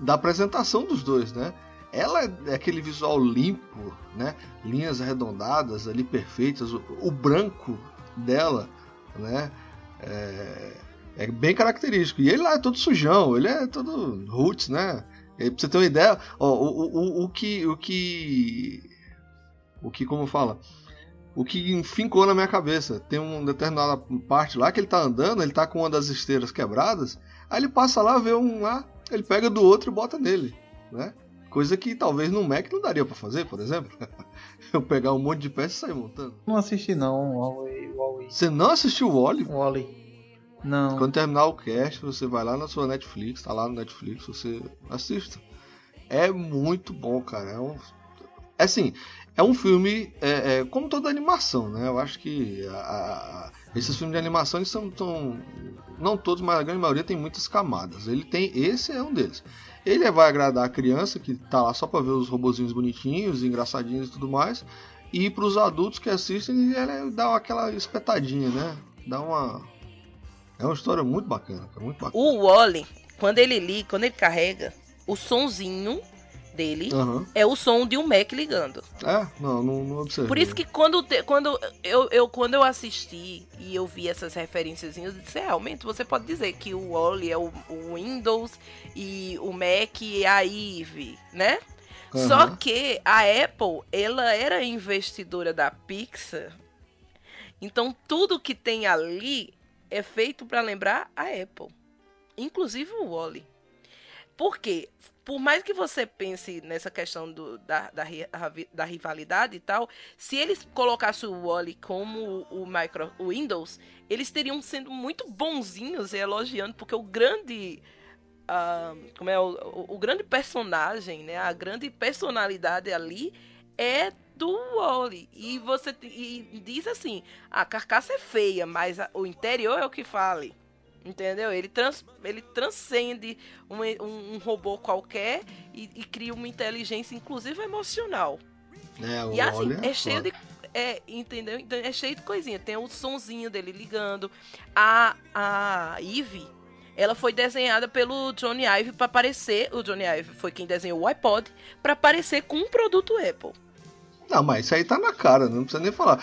da apresentação dos dois, né? Ela é aquele visual limpo, né? Linhas arredondadas ali perfeitas, o, o branco dela, né? É, é bem característico. E ele lá é todo sujão, ele é todo roots, né? E pra você ter uma ideia, ó, o, o, o, o que. O que. O que, como fala? O que fincou na minha cabeça. Tem uma determinada parte lá que ele tá andando, ele tá com uma das esteiras quebradas. Aí ele passa lá, vê um lá, ele pega do outro e bota nele, né? Coisa que talvez no Mac não daria pra fazer, por exemplo. Eu pegar um monte de peça e sair montando. Não assisti não, Wally. Wally. Você não assistiu o Wally? Wally. Não. Quando terminar o cast, você vai lá na sua Netflix, tá lá no Netflix, você assista. É muito bom, cara. É um, é assim, é um filme é, é, como toda animação, né? Eu acho que a- a- esses filmes de animação eles são, são- não todos, mas a grande maioria tem muitas camadas. Ele tem, esse é um deles. Ele vai agradar a criança que tá lá só pra ver os robozinhos bonitinhos, engraçadinhos e tudo mais. E pros adultos que assistem, ele dá aquela espetadinha, né? Dá uma é uma história muito bacana, muito bacana. O Wally, quando ele liga, quando ele carrega, o sonzinho dele Aham. é o som de um Mac ligando. É, não, não, não observei. Por isso que quando, te- quando, eu, eu, quando eu assisti e eu vi essas referências, eu disse, "É, realmente você pode dizer que o Wally é o, o Windows e o Mac é a Eve, né? Aham. Só que a Apple, ela era investidora da Pixar. Então tudo que tem ali é feito para lembrar a Apple. Inclusive o Wally. Por quê? Por mais que você pense nessa questão do- da, da, da rivalidade e tal, se eles colocassem o Wally como o, micro, Windows, eles teriam sendo muito bonzinhos e elogiando, porque o grande ah, como é o, o, o grande personagem, né? A grande personalidade ali é do Wally. E você e diz assim: a carcaça é feia, mas a- o interior é o que fale. Entendeu? Ele, trans, ele transcende um, um, um robô qualquer e, e cria uma inteligência, inclusive emocional. É, E assim, é cheio foda. de. É, entendeu? Então é cheio de coisinha. Tem o sonzinho dele ligando. A, a Eve, ela foi desenhada pelo Johnny Ive para parecer. O Johnny Ive foi quem desenhou o iPod para parecer com um produto Apple. Não, mas isso aí tá na cara, não precisa nem falar.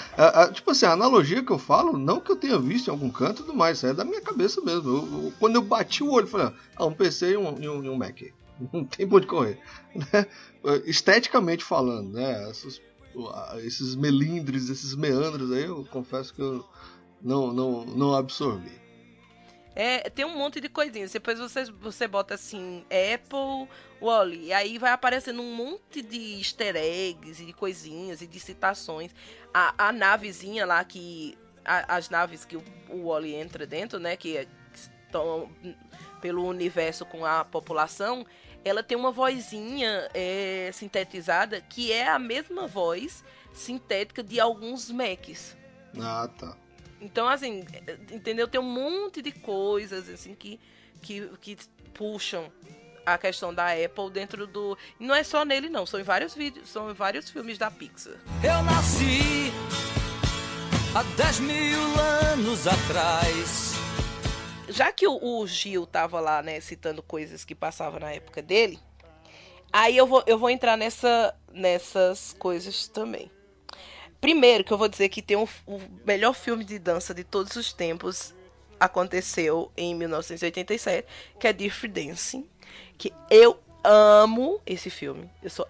Tipo assim, a analogia que eu falo, não que eu tenha visto em algum canto e tudo mais, isso é da minha cabeça mesmo. Eu- eu- quando eu bati o olho, falei, ah, um PC e um, e um, e um Mac. Não tem pra onde correr. né? Esteticamente falando, né? A- esses melindres, esses meandros aí, eu confesso que eu não, não, não absorvi. É, tem um monte de coisinhas. Depois você, você bota assim, Apple, Wally. E aí vai aparecendo um monte de easter eggs e de coisinhas e de citações. A, a navezinha lá que. a- as naves que o, o Wally entra dentro, né? Que estão pelo universo com a população. Ela tem uma vozinha é, sintetizada que é a mesma voz sintética de alguns Macs. Ah, tá. Então, assim, entendeu? Tem um monte de coisas, assim, que, que, que puxam a questão da Apple dentro do. Não é só nele, não. São em vários vídeos, são em vários filmes da Pixar. Eu nasci há 10 mil anos atrás. Já que o, o Gil tava lá, né, citando coisas que passavam na época dele, aí eu vou, eu vou entrar nessa, nessas coisas também. Primeiro, que eu vou dizer que tem um, o melhor filme de dança de todos os tempos aconteceu em 1987, que é Dirty Dancing, que eu amo esse filme. Eu sou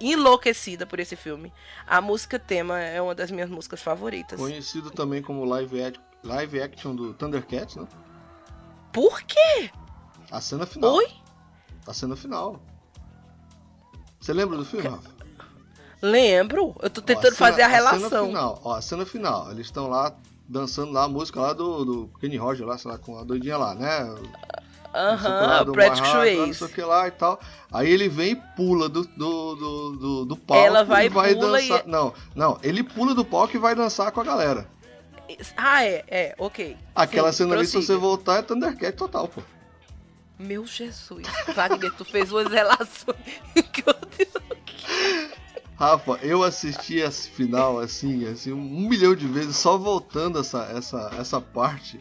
enlouquecida por esse filme. A música tema é uma das minhas músicas favoritas. Conhecido também como live, act, live action do Thundercats, né? Por quê? A cena final. Oi? A cena final. Você lembra do filme, Rafa? Lembro. Eu tô tentando Ó, cena- fazer a cena relação. final, ó, a cena final. Eles estão lá dançando lá a música lá do, do Kenny Roger, lá, sei lá, com a doidinha lá, né? Aham, barraco, lá, Não sei o que lá e tal. Aí ele vem e pula do, do, do, do, do palco Ela vai e vai pula dançar. e- Não, não, ele pula do palco e vai dançar com a galera. Ah, é, é, ok. Aquela Sim, cena ali, se prossiga. você voltar, é Thundercat total, pô. Meu Jesus. Wagner, tu fez umas relações que eu Rafa, eu assisti esse final assim, assim, um milhão de vezes, só voltando essa, essa, essa parte.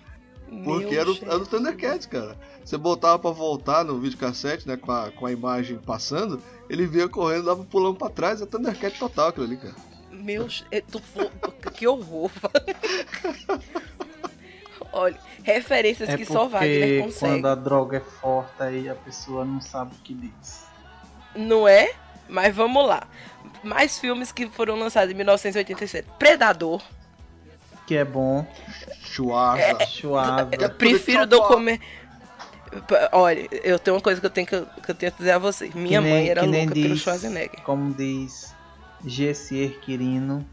Porque era o, era o Thundercats, cara. Você botava pra voltar no videocassete, né, com a, com a imagem passando, ele vinha correndo, dava pulando pra trás, é Thundercat total aquilo ali, cara. Meu, é, tu que horror. Olha, referências É que só Wagner consegue. quando a droga é forte aí a pessoa não sabe o que diz. Não é? Mas vamos lá. Mais filmes que foram lançados em 1987. Predador. Que é bom, Schwarza. suave. Eu prefiro documentar. Olha, eu tenho uma coisa que eu tenho que, que eu tenho que dizer a vocês. Minha Que nem- mãe era louca pelo diz- Schwarzenegger. Como diz Gessier Quirino,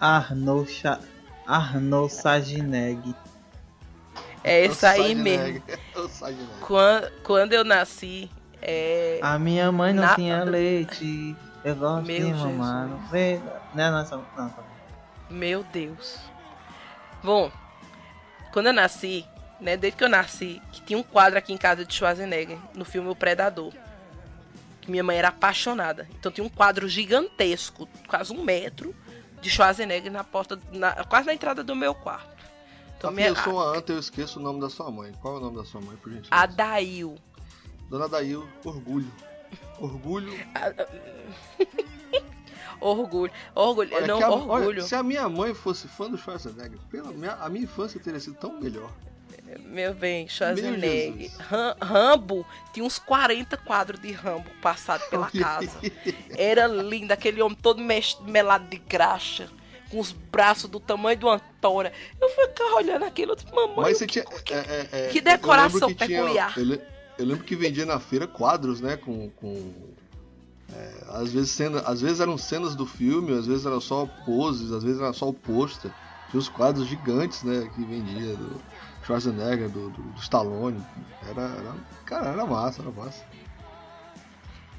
Arnaud, Cha... Arnaud Sagineg. É isso aí mesmo. Quando, quando eu nasci, é, A minha mãe não Na- tinha leite. Eu gosto Meu de mamar. Não, vê- não, não, não. Meu Deus. Bom, quando eu nasci, né, desde que eu nasci, que tinha um quadro aqui em casa de Schwarzenegger, no filme O Predador. Que minha mãe era apaixonada. Então tinha um quadro gigantesco, quase um metro, de Schwarzenegger na porta, na- quase na entrada do meu quarto. Então, Rafinha, minha, eu sou uma anta, eu esqueço o nome da sua mãe. Qual é o nome da sua mãe, por gentileza? Adail. Dona Dail, orgulho. Orgulho. Orgulho. Orgulho. Olha, não, a- orgulho. olha, se a minha mãe fosse fã do Schwarzenegger, pela minha, a minha infância teria sido tão melhor. Meu bem, Schwarzenegger. Rambo tinha uns 40 quadros de Rambo passado pela casa. Era lindo, aquele homem todo melado de graxa, com os braços do tamanho de uma tora. Eu ficava olhando aquilo, eu disse, mamãe, Mas você que- tinha. que- é, é, é, que eu decoração tinha- peculiar. eu, le- eu lembro que vendia na feira quadros, né? Com. com é, às, vezes cena, às vezes eram cenas do filme, às vezes eram só poses, às vezes era só o pôster. Tinha os quadros gigantes, né? Que vendia do Schwarzenegger, do, do, do Stallone. Era, era. Cara, era massa, era massa.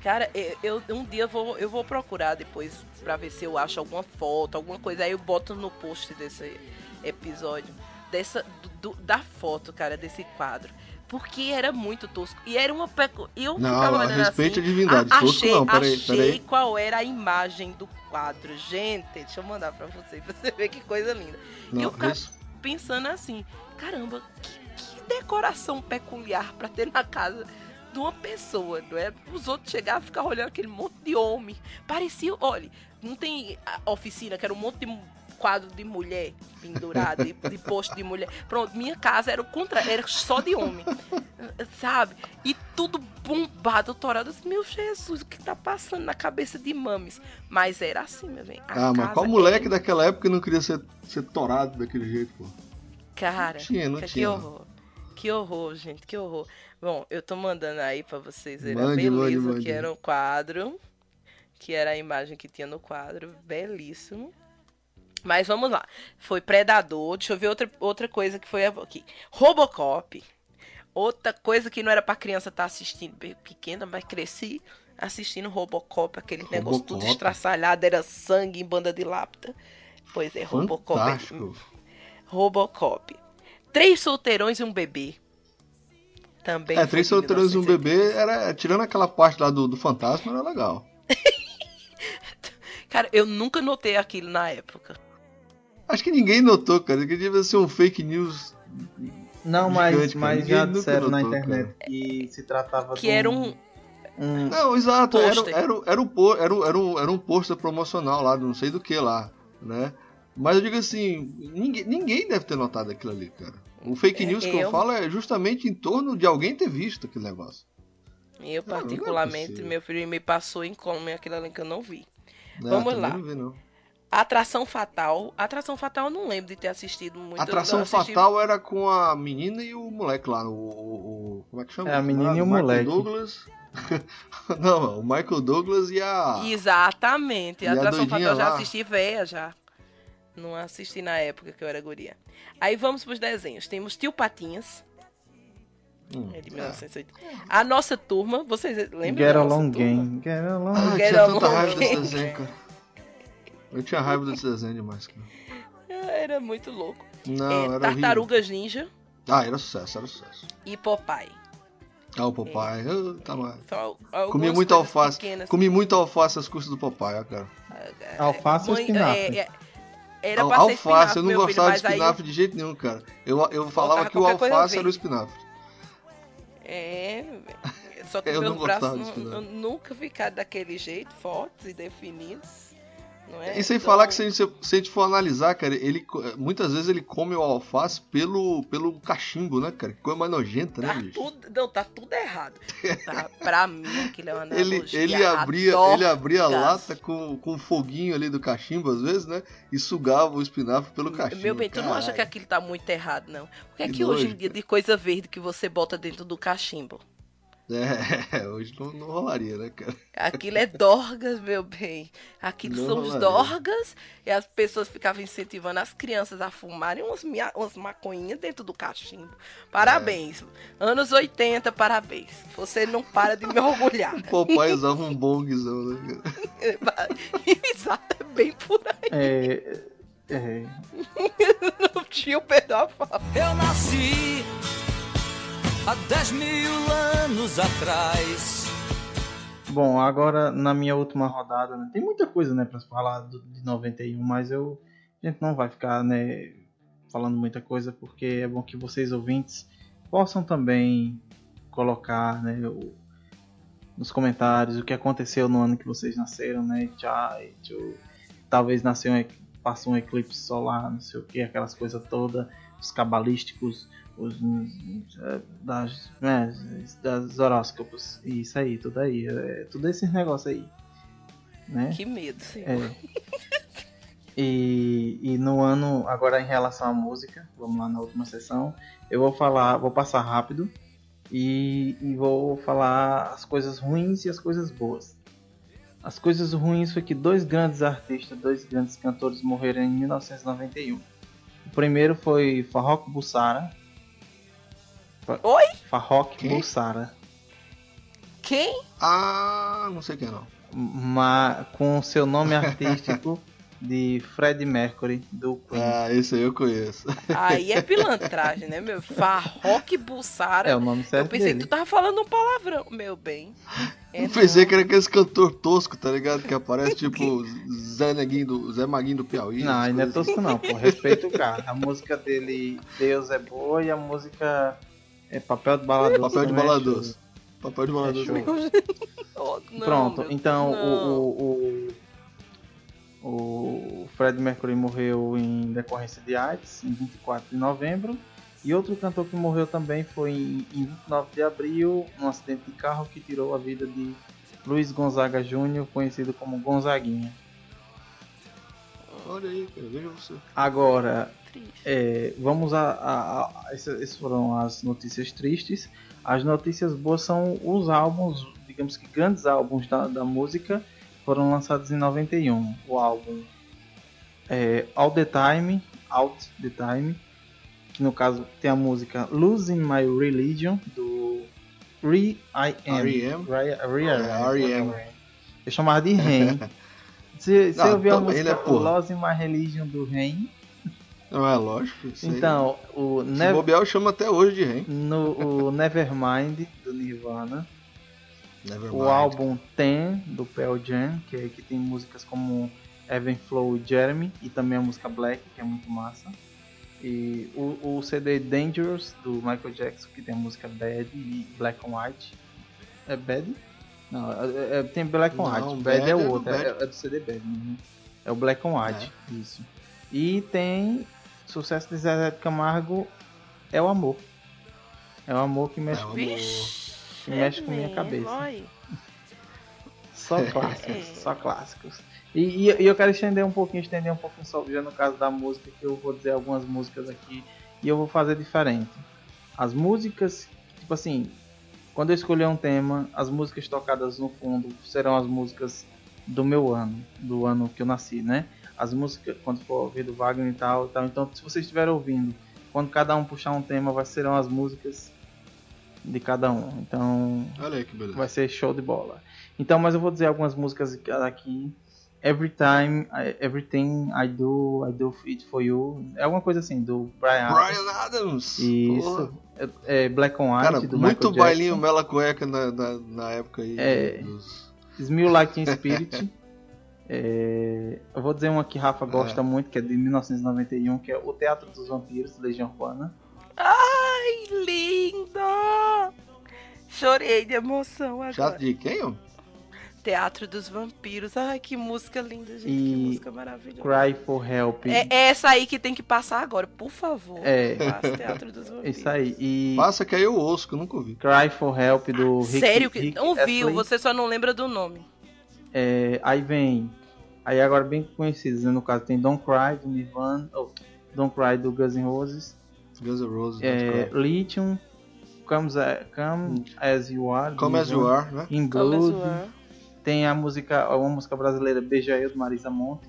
Cara, eu, eu- um dia vou, eu vou procurar depois pra ver se eu acho alguma foto, alguma coisa. Aí eu boto no post desse episódio. Dessa, do- da foto, cara, desse quadro. Porque era muito tosco. E era uma pecu... e eu Não, ficava olhando respeite assim, a divindade. a- achei, não, peraí, achei peraí. qual era a imagem do quadro. Gente, deixa eu mandar pra você, pra você ver que coisa linda. E Não, eu ficava res- pensando assim, caramba, que, que decoração peculiar pra ter na casa de uma pessoa, não é? Os outros chegavam e ficavam olhando aquele monte de homem. Parecia, olha, não tem oficina que era um monte de quadro de mulher pendurado, de, de posto de mulher. Pronto, minha casa era o contrário, era só de homem. Sabe? E tudo bombado, torado. Meu Jesus, o que tá passando na cabeça de mames? Mas era assim, meu bem. Ah, mas qual moleque era- daquela época não queria ser, ser torado daquele jeito, pô? Cara, tinha, não que, tinha. horror. Que horror, gente, que horror. Bom, eu tô mandando aí pra vocês verem a beleza mande, mande. que era o quadro. Que era a imagem que tinha no quadro. Belíssimo. Mas vamos lá. Foi Predador. Deixa eu ver outra, outra coisa que foi aqui. Robocop. Outra coisa que não era pra criança estar assistindo bem pequena, mas cresci assistindo Robocop, aquele negócio tudo Robocop? estraçalhado, era sangue em banda de lápida. Pois é, Robocop. Fantástico. Robocop. Três solteirões e um bebê. Também. É, Três de Solteiros e um 1980. Bebê, era, tirando aquela parte lá do, do fantasma, era legal. Cara, eu nunca notei aquilo na época. Acho que ninguém notou, cara, que devia ser um fake news. Não, mas, Gigante, cara. mas já disseram na internet que se tratava Que de era um. um- Não, exato, era, era, era, um, era, um- era, um, era um pôster promocional lá, não sei do que lá, né? Mas eu digo assim, ninguém, ninguém deve ter notado aquilo ali, cara. O fake É, news que eu eu- falo é justamente em torno de alguém ter visto aquele negócio. Eu, Não, não é particularmente, possível. meu filho me passou em como aquilo ali que eu não vi. né? Vamos lá. Não vi, não. Atração Fatal. Atração Fatal eu não lembro de ter assistido muito. Atração assisti- Fatal era com a menina e o moleque lá, o. o- o- como é que chama? É, a menina e o Michael moleque. Douglas. não, o Michael Douglas e a. Exatamente. E a Atração doidinha Fatal eu já assisti véia já. Não assisti na época que eu era guria. Aí vamos pros desenhos. Temos Tio Patinhas, Hum, é de 1980. A nossa turma, vocês lembram Get da nossa Along turma? Game. Get Along Ah, Get tinha tanta Along. raiva desse desenho, cara. Eu tinha raiva desse desenho demais, cara. Era muito louco. Não, É, era horrível. Tartarugas Ninja Ah, era sucesso, era sucesso. e Popeye. Ah, o Popeye. eu- tá mais. Algumas Comi muita coisas alface. pequenas. Comi muita alface às custas do Popeye, ó, cara. Alface ou Mãe- espinafre? é, é, era ser alface, espinafre, eu não meu filho, gostava de mas aí espinafre de jeito nenhum, cara. Eu, eu falava que o alface era o espinafre. É, só que Eu não meus braços gostava não. nunca ficaram daquele jeito, fortes e definidos. Não é? E sem Então, falar que se a, gente, se a gente for analisar, cara, ele muitas vezes ele come o alface pelo, pelo cachimbo, né, cara? Que coisa mais nojenta, né, Tá bicho? tudo, não, tá tudo errado. Tá, pra mim, aquilo é uma Ele, ele abria, a ele abria a lata com, com o foguinho ali do cachimbo, às vezes, né? E sugava o espinafre pelo cachimbo. Meu bem, tu não acha que aquilo tá muito errado, não? O que é Que que hoje em dia de coisa verde que você bota dentro do cachimbo? É, hoje não, não rolaria, né, cara? Aquilo é dorgas, meu bem. Aquilo Não são os rolaria. dorgas e as pessoas ficavam incentivando as crianças a fumarem umas, umas maconhinhas dentro do cachimbo. Parabéns. Anos 80, parabéns. Você não para de me orgulhar. O Popeye usava um bongzão, né, cara? Exato, é bem por aí. É, é, Não tinha o pedal fala. Eu nasci há 10 mil anos atrás. Bom, agora na minha última rodada, né, tem muita coisa, né, para falar do, de 91, mas eu a gente não vai ficar, né, falando muita coisa porque é bom que vocês ouvintes possam também colocar, né, o- nos comentários o que aconteceu no ano que vocês nasceram, né, tchau, tchau, talvez nasceu um, passou um eclipse solar, não sei o que, aquelas coisas todas, os cabalísticos, os eh, das, né, das horóscopos, isso aí, tudo aí, é, tudo esses negócios aí, né? Que medo, sim. É. E, e no ano, agora em relação à música, vamos lá na última sessão, eu vou falar, vou passar rápido e, e vou falar as coisas ruins e as coisas boas. As coisas ruins foi que dois grandes artistas, dois grandes cantores morreram em 1991. O primeiro foi Farrokh Bulsara. Oi? Quem? Bulsara. Quem? Ah, não sei quem não. Ma, com seu nome artístico de Fred Mercury do Queen. Ah, esse aí eu conheço. Aí é pilantragem, né, meu? Farroque Bussara. É o nome Eu certo pensei dele. que tu tava falando um palavrão, meu bem. É Eu pensei não. que era aquele cantor tosco, tá ligado? Que aparece tipo Zé Neguinho do, Zé Maguinho do Piauí. Não, ainda é coisas tosco não, pô. Respeita o cara. A música dele, Deus é boa, e a música é Papel de Balador. Papel de também é balador. Papel de balador. É. Oh, não, Pronto, meu- então não. o, o, o, o Fred Mercury morreu em decorrência de AIDS, em 24 de novembro. E outro cantor que morreu também foi em, em 29 de abril, num acidente de carro que tirou a vida de Luiz Gonzaga Jr., conhecido como Gonzaguinha. Olha aí, cara, veja você. Agora, Triste. É, vamos a, a, a- essas essas foram as notícias tristes. As notícias boas são os álbuns, digamos que grandes álbuns da, da música foram lançados em 91. O álbum é, All the Time, Out the Time, que no caso tem a música Losing My Religion do Re I Am. R.E.M.. Re- É, R.E.M.. Eu chamava de Ren. Você, você Ah, ouviu a também, música? Lost in My Religion do Rain? Não é lógico. aí. Então, o, Se Nev bobear, eu chamo até hoje de Ren. no, o Nevermind do Nirvana. Nevermind. O álbum Ten do Pearl Jam, que, é- que tem músicas como Evan Flow e Jeremy, e também a música Black, que é muito massa. E o, o CD Dangerous do Michael Jackson, que tem a música Bad e Black and White. É Bad? Não, é- é- tem Black and White. Bad, Bad é é o outro, é, é do CD Bad. Uhum. É o Black and White, isso. E tem sucesso de Zezé de Camargo, É o Amor. É o amor que mexe, É o amor. Vixe, que mexe com minha cabeça. Só clássicos, só clássicos. E, e- e eu quero estender um pouquinho, estender um pouquinho só, já no caso da música, que eu vou dizer algumas músicas aqui e eu vou fazer diferente. As músicas, tipo assim, quando eu escolher um tema, as músicas tocadas no fundo serão as músicas do meu ano, do ano que eu nasci, né? As músicas, quando for ouvir do Wagner e tal, e tal. Então, se vocês estiverem ouvindo, quando cada um puxar um tema, vai serão as músicas de cada um. Então, Olha aí que beleza. Vai ser show de bola. Então, mas eu vou dizer algumas músicas aqui. Every time, everything I do, I do it for you. É alguma coisa assim do Brian. Adams. Brian Adams. Isso. É, é Black on White Cara, do muito Michael bailinho Jackson. mela cueca na, na, na época aí. É. dos- Smell Like Teen Spirit. É, eu vou dizer uma que Rafa gosta muito, que é de 1991, que é O Teatro dos Vampiros, Legião Urbana. Ai, lindo! Chorei de emoção agora. Chato de quem, ó? Teatro dos Vampiros. Ai, que música linda, gente. Que E música maravilhosa. Cry for Help. É, é essa aí que tem que passar agora, por favor. É. Passa Teatro dos Vampiros. Isso aí. E Passa que aí eu ouço, que eu nunca ouvi. Cry for Help do Rick Sério, que Rick não viu, Astley. você só não lembra do nome. É, aí vem. Aí agora bem conhecidos, né? No caso tem Don't Cry do Nirvana, ou Don't Cry do Guns N' Roses, Guns N' Roses. é. Lithium, Comes a- Come As You Are, do Come as you are, né? In é Blood, tem a música, uma música brasileira Beija Eu do Marisa Monte.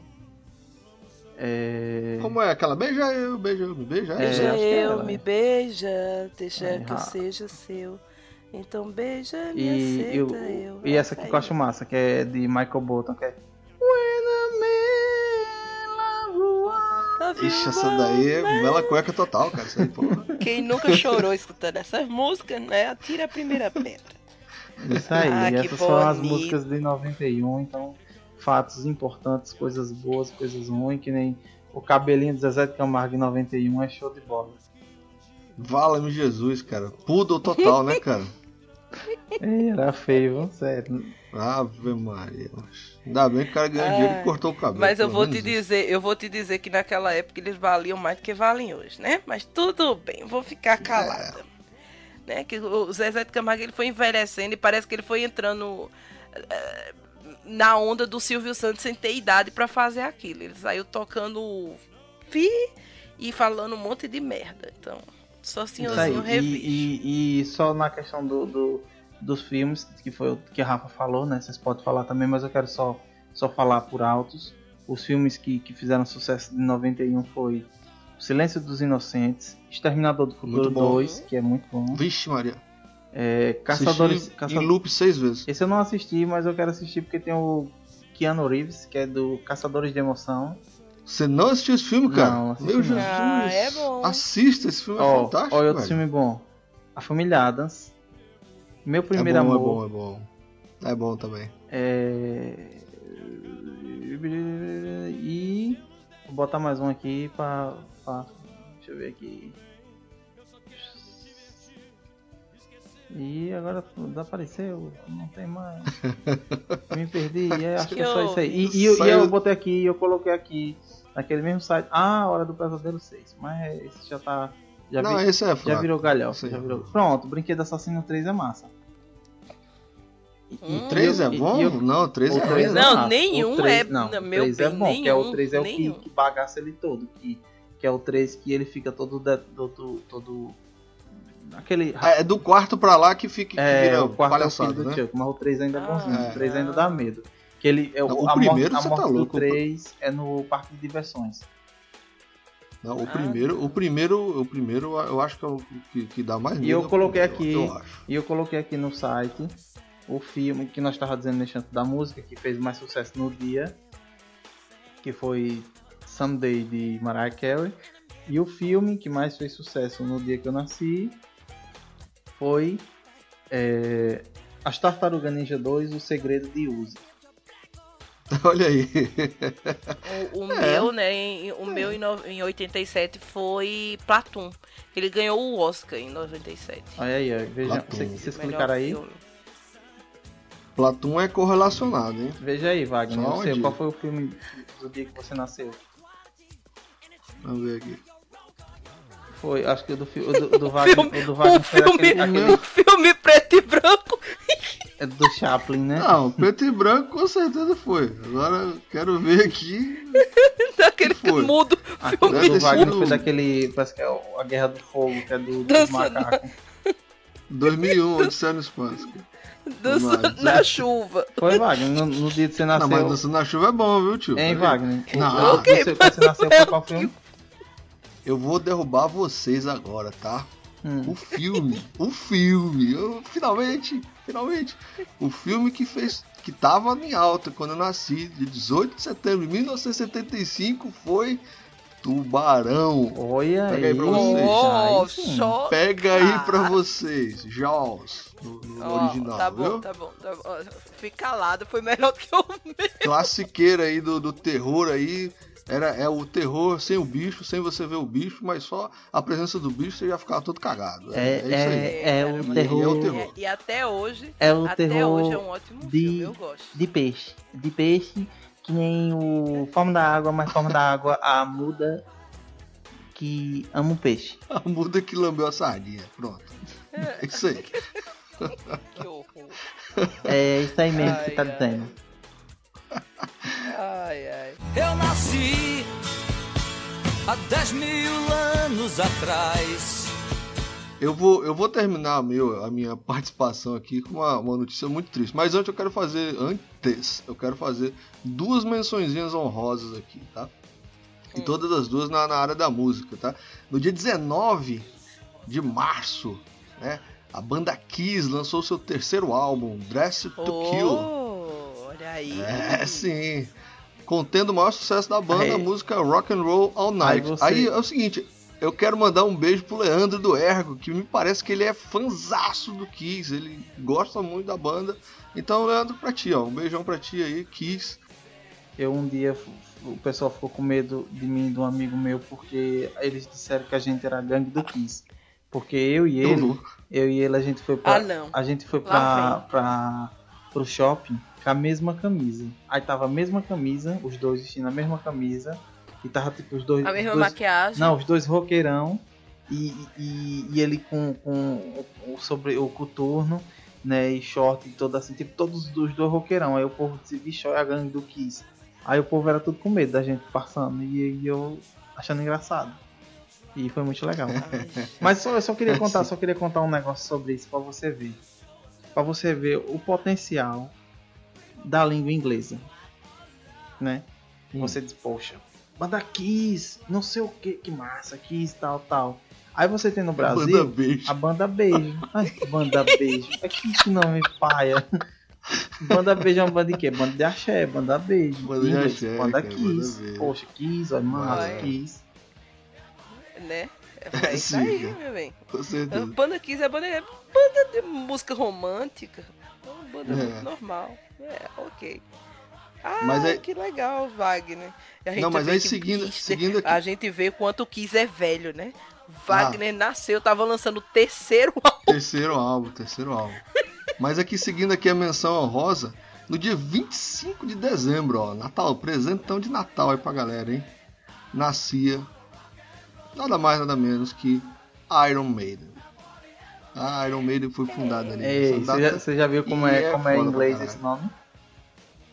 É, Como é aquela? Beija eu, beija eu, me beija É, Beija é eu, ela, me né? beija, deixa É, que eu ah. seja seu. Então beija, me e, aceita o- eu. e essa aqui que eu acho massa, que é de Michael Bolton, que é you, Ixi, essa daí é mela cueca total, cara. Aí. Quem nunca chorou escutando essas músicas, né? Atira a primeira pedra. Isso aí, Ah, essas foram as músicas de 91, então fatos importantes, coisas boas, coisas ruins, que nem o cabelinho do Zezé de Camargo em 91 é show de bola. Vala-me Jesus, cara. Poodle total, né, cara? Ei, Era feio, viu? sério. Ave Maria. Ainda bem que o cara ganhou dinheiro e cortou o cabelo. Mas eu vou te isso. dizer, eu vou te dizer que naquela época eles valiam mais do que valem hoje, né? Mas tudo bem, vou ficar calada. Né? Que o Zezé de Camargo ele foi envelhecendo e parece que ele foi entrando eh, na onda do Silvio Santos sem ter idade pra fazer aquilo. Ele saiu tocando fi e falando um monte de merda. Então, só senhorzinho revisto. E, e- e só na questão do, do- dos filmes, que foi o que a Rafa falou, né? Vocês podem falar também, mas eu quero só, só falar por altos. Os filmes que, que fizeram sucesso de 91 foi O Silêncio dos Inocentes, Exterminador do Futuro Muito bom. 2, que é muito bom. Vixe, Maria. É, Caçadores. Assisti Caça- Em loop seis vezes. Esse eu não assisti, mas eu quero assistir porque tem o Keanu Reeves, que é do Caçadores de Emoção. Você não assistiu esse filme, cara? Não, assisti Meu não. Jesus. Ah, é bom. Assista, esse filme é Ó, fantástico. ó, outro velho. filme bom. A Família Adams. Meu é Primeiro bom, Amor. é bom, é bom. É bom também. É... E vou botar mais um aqui pra, pra- Deixa eu ver aqui. E agora desapareceu, não tem mais. Me perdi, é, acho que é só isso aí. E, e eu- e eu botei aqui, eu coloquei aqui naquele mesmo site. Ah, Hora do Pesadelo 6. Mas esse já tá. Já, não, vi- esse é já virou. Esse Já é virou... Pronto, Brinquedo Assassino 3 é massa. E- Hum. O 3 é e- bom? e eu- Não, o 3 o é três é né? Não, nenhum O três- é- Não, o meu 3 é bem, bom, que é o nenhum, 3 é o que, nenhum. que bagaça ele todo. Que, que é o 3 que ele fica todo. de- todo, todo aquele. É do quarto pra lá que fica que É, vira o quarto é o filho do né? Chuck, mas o 3 ainda é Ah, bonzinho. é. O 3 ainda dá medo. Que ele, é, Não, o a primeiro morte, você a tá louco. do 3 é no parque de diversões. Não, o Ah, primeiro, o primeiro, o primeiro eu acho que é o que, que dá mais medo. E eu é o coloquei aqui- Eu. E eu coloquei aqui no site o filme que nós estávamos dizendo nesse canto da música, que fez mais sucesso no dia, que foi Someday de Mariah Carey. E o filme que mais fez sucesso no dia que eu nasci foi é, As Tartarugas Ninja 2, O Segredo de Uzi. Olha aí. O, o É. meu, né, em, o meu em, no- em 87 foi Platum. Ele ganhou o Oscar em 97. Olha aí, veja, Platum. vocês, Melhor clicaram aí? filme. Platum é correlacionado, hein? Veja aí, Wagner, Só você, qual foi o filme do dia que você nasceu? Vamos ver aqui. Foi, acho que o do, o do, do Wagner, Filme- o do Wagner um foi filme- aquele, aquele filme preto e branco. é do Chaplin, né? Não, preto e branco com certeza foi. Agora eu quero ver aqui. Daquele Foi. mudo. Aquele Deve do Wagner foi daquele, parece que é o- a Guerra do Fogo, que é do, Dançando. macacos. 2001, Odisseia no Espaço. Dançando Mas- na chuva. Foi, Wagner, no, no dia que você Não, nasceu. mas dançando na chuva é bom, viu, tio? Hein. Wagner? Não. Você, quando você nasceu, foi qual filme? Eu vou derrubar vocês agora, tá? Hum. O filme, o filme, eu, finalmente, finalmente, o filme que fez, que tava em alta quando eu nasci, de 18 de setembro de 1975, foi Tubarão. Olha Pega aí, aí pra vocês. Oh, aí só. Pega aí Ah. pra vocês, Jaws, no, no Ó, original, tá bom, viu? tá bom, tá bom. Fique calado, foi melhor do que o meu. Classiqueira aí do, do terror aí. Era, é o terror sem o bicho, sem você ver o bicho, mas só a presença do bicho você já ficava todo cagado. É, isso aí. é, é o terror, é o terror. E, e até hoje, é o até terror hoje é um ótimo de- filme, eu gosto. de peixe. De peixe, que nem o Forma da Água, mas Forma da Água, a muda que ama o peixe. A muda que lambeu a sardinha. Pronto. É isso aí. Que horror. É isso aí mesmo que você tá Ai, ai. dizendo. Ai, ai. Eu nasci há 10 mil anos atrás. Eu vou, eu vou terminar meu, a minha participação aqui com uma, uma notícia muito triste. Mas antes eu quero fazer. Antes, eu quero fazer duas mençõezinhas honrosas aqui, tá? E Hum. todas as duas na, na área da música, tá? No dia 19 de março, né? A banda Kiss lançou seu terceiro álbum, Dress to Kill. Oh, olha aí. É, sim. Contendo o maior sucesso da banda, Aí- a música Rock and Roll All Night. Aí Aí, você- é o seguinte, eu quero mandar um beijo pro Leandro do Ergo, que me parece que ele é fanzaço do Kiss, ele gosta muito da banda. Então, Leandro, pra ti, ó, um beijão pra ti aí, Kiss. Eu um dia, o pessoal ficou com medo de mim e de um amigo meu, porque eles disseram que a gente era a gangue do Kiss. Porque eu e ele, Uhum. eu e ele, a gente foi pra, Ah, não. a gente foi pra, pra, pro shopping com a mesma camisa. Aí tava a mesma camisa, os dois vestindo a mesma camisa, e tava tipo os dois... A mesma dois- maquiagem. Não, os dois roqueirão e, e, e ele com, com o, sobre o coturno, né, e short e todo assim, tipo todos os dois roqueirão. Aí o povo disse, bicho, olha a gangue do Kiss. Aí o povo era tudo com medo da gente passando e, e eu achando engraçado. E foi muito legal. Mas só, eu só queria contar, só queria contar um negócio sobre isso pra você ver. Pra você ver o potencial da língua inglesa. Né? Hum. Você diz, poxa, banda Kiss, não sei o que, que massa, Kiss, tal, tal. Aí você tem no Brasil Banda beijo. a banda Beijo. Ai, banda Beijo. É que que nome paia. Banda Beijo é uma banda de quê? Banda de axé, banda Beijo. Banda de axé, Banda cara, Kiss. banda. Poxa, Kiss, olha, massa, Vai. Kiss. né? É isso aí, meu bem. Com A certeza. banda Kiss é banda, é banda de música romântica. É uma banda É. muito normal. É, ok. Ah, Mas é- que legal, Wagner. A gente Não, mas vê aí seguindo- seguindo aqui- A gente vê quanto o Kiss é velho, né? Wagner nasceu, tava lançando o terceiro álbum. Terceiro álbum, terceiro álbum. Mas aqui, seguindo aqui a menção honrosa, no dia 25 de dezembro, ó, Natal, presentão de Natal aí pra galera, hein? Nascia nada mais, nada menos que Iron Maiden. A Iron Maiden foi fundada ali. Ei, você já, você já viu como E é, é como é em foda pra inglês esse nome?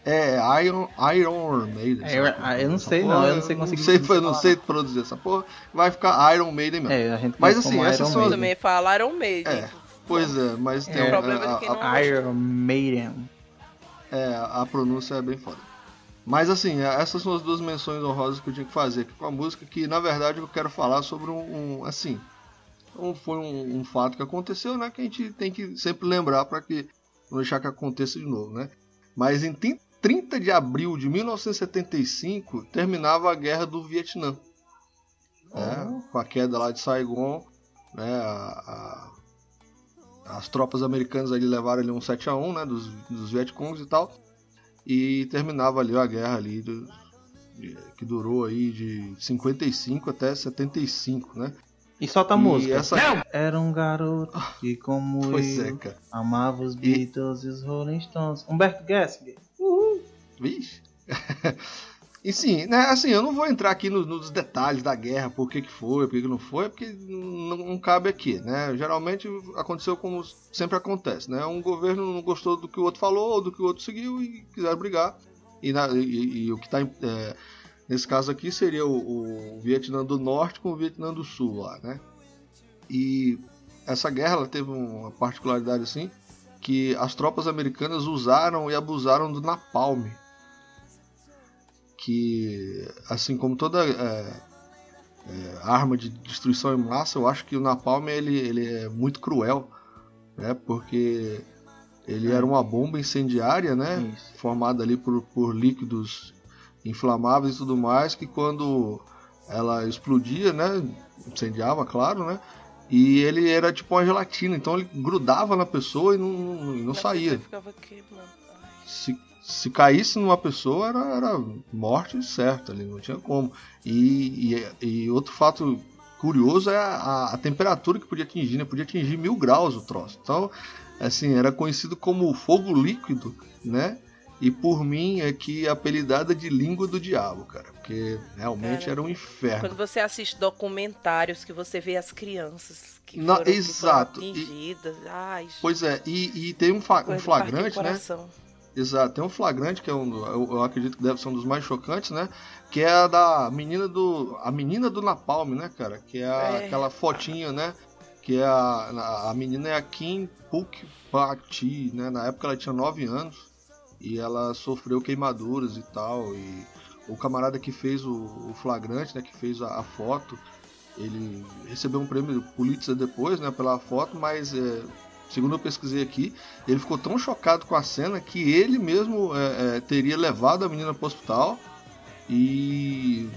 É, Iron, Iron Maiden. É, sabe? ah, eu não sei porra, não, eu não sei Não conseguir sei, falar, eu não não. sei produzir essa porra. Vai ficar Iron Maiden mesmo. É, a gente Mas, assim, essas Iron são. Também falaram Maiden. É, Pois é, mas tem É. um- O problema é a- de quem a- não- Iron Maiden. É, a pronúncia é bem foda. Mas assim, essas são as duas menções honrosas que eu tinha que fazer aqui com a música, que na verdade eu quero falar sobre um, um, assim, um, foi um, um fato que aconteceu, né, que a gente tem que sempre lembrar para que não deixar que aconteça de novo, né? Mas em 30 de abril de 1975 terminava a guerra do Vietnã. Né? Com a queda lá de Saigon, né? A, a, as tropas americanas ali levaram ali um 7 a 1 né? dos, dos Vietcongs e tal. E terminava ali a guerra ali do, que durou aí de 55 até 75, né? E solta a música. essa- Era um garoto que, como Pois eu, é, amava os Beatles e os Rolling Stones. Humberto Gessinger. Vixe. E sim, né, assim, eu não vou entrar aqui no- nos detalhes da guerra, por que, que foi, por que, que não foi, porque não, não cabe aqui, né? Geralmente aconteceu como sempre acontece, né? Um governo não gostou do que o outro falou, ou do que o outro seguiu e quiseram brigar. E, na- e- e o que está nesse caso aqui seria o, o Vietnã do Norte com o Vietnã do Sul lá, né? E essa guerra ela teve uma particularidade assim, que as tropas americanas usaram e abusaram do napalm, que assim como toda é, é, arma de destruição em massa, eu acho que o napalm ele, ele é muito cruel, né? Porque ele era uma bomba incendiária, né? Isso. Formada ali por, por líquidos inflamáveis e tudo mais, que quando ela explodia, né? Incendiava, claro, né? E ele era tipo uma gelatina, então ele grudava na pessoa e não, não Mas saía. ficava queimando. Se, se caísse numa pessoa, era, era morte certa ali, não tinha como. E, e, e outro fato curioso é a, a temperatura que podia atingir, né? Podia atingir mil graus o troço. Então, assim, era conhecido como fogo líquido, né? E por mim é que apelidada de língua do diabo, cara. Porque realmente Cara, era um inferno. Quando você assiste documentários que você vê as crianças que, Na- foram, que foram exato. E- atingidas. Ai, Pois é, e, e tem um, um flagrante, né? Exato, tem um flagrante que é um, eu, eu acredito que deve ser um dos mais chocantes, né? Que é a da menina do. A menina do Napalm, né, cara? Que é, a- É. aquela fotinha, né? Que é a, a, a menina é a Kim Puk Pati, né? Na época ela tinha 9 anos e ela sofreu queimaduras e tal. E o camarada que fez o, o flagrante, né? Que fez a, a foto, ele recebeu um prêmio Pulitzer depois, né? Pela foto, mas é, segundo eu pesquisei aqui, ele ficou tão chocado com a cena que ele mesmo é, é, teria levado a menina para o hospital e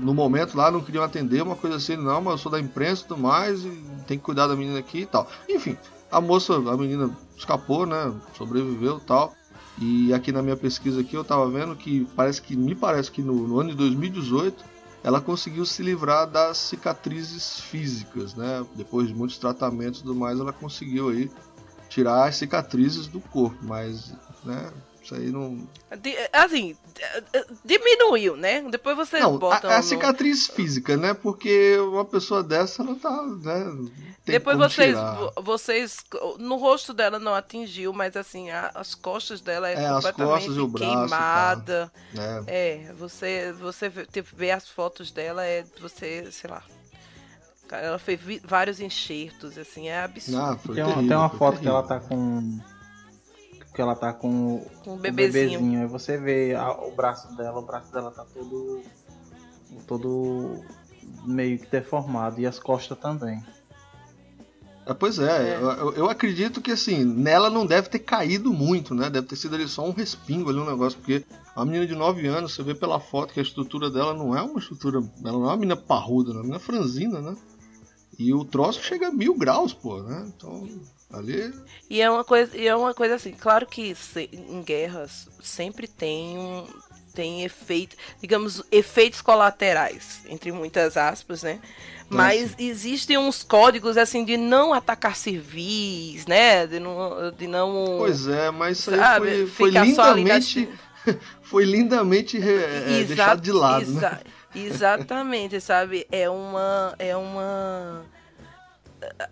no momento lá não queriam atender, uma coisa assim, não, mas eu sou da imprensa e tudo mais, e tem que cuidar da menina aqui e tal. Enfim, a moça, a menina escapou, né? Sobreviveu e tal. E aqui na minha pesquisa aqui eu tava vendo que parece que me parece que no, no ano de 2018 ela conseguiu se livrar das cicatrizes físicas, né? Depois de muitos tratamentos e tudo mais, ela conseguiu aí tirar as cicatrizes do corpo, mas, né? Isso aí não. Assim, diminuiu, né? Depois você Não, bota a, a no- cicatriz física, né? Porque uma pessoa dessa, ela tá, né? Tem Depois como vocês, tirar. vo- vocês. No rosto dela não atingiu, mas assim, a- as costas dela é, É, as completamente costas e o braço queimada. né? É, você, você vê, vê as fotos dela, é você, sei lá. Ela fez vários enxertos, assim, é absurdo. Ah, Tem uma, terrível, tem uma foto que terrível. ela tá com. Que ela tá com um o bebezinho. Aí você vê a- o braço dela, o braço dela tá todo. todo meio que deformado. E as costas também. É, pois é, É. Eu, eu- acredito que assim, nela não deve ter caído muito, né? Deve ter sido ali só um respingo ali, um negócio, porque a menina de 9 anos, você vê pela foto que a estrutura dela não é uma estrutura. Ela não é uma menina parruda, né? é uma menina franzina, né? E o troço chega a mil graus, pô, né? Então, ali. E é uma coisa, e é uma coisa assim, claro que se- em guerras sempre tem um tem efeito, digamos, efeitos colaterais, entre muitas aspas, né? Mas existem uns códigos assim de não atacar civis, né? De não, de não Pois é, mas isso aí sabe, foi, foi lindamente. Foi lindamente re- é, deixado de lado, né? exa- Exatamente, sabe? É uma. É uma.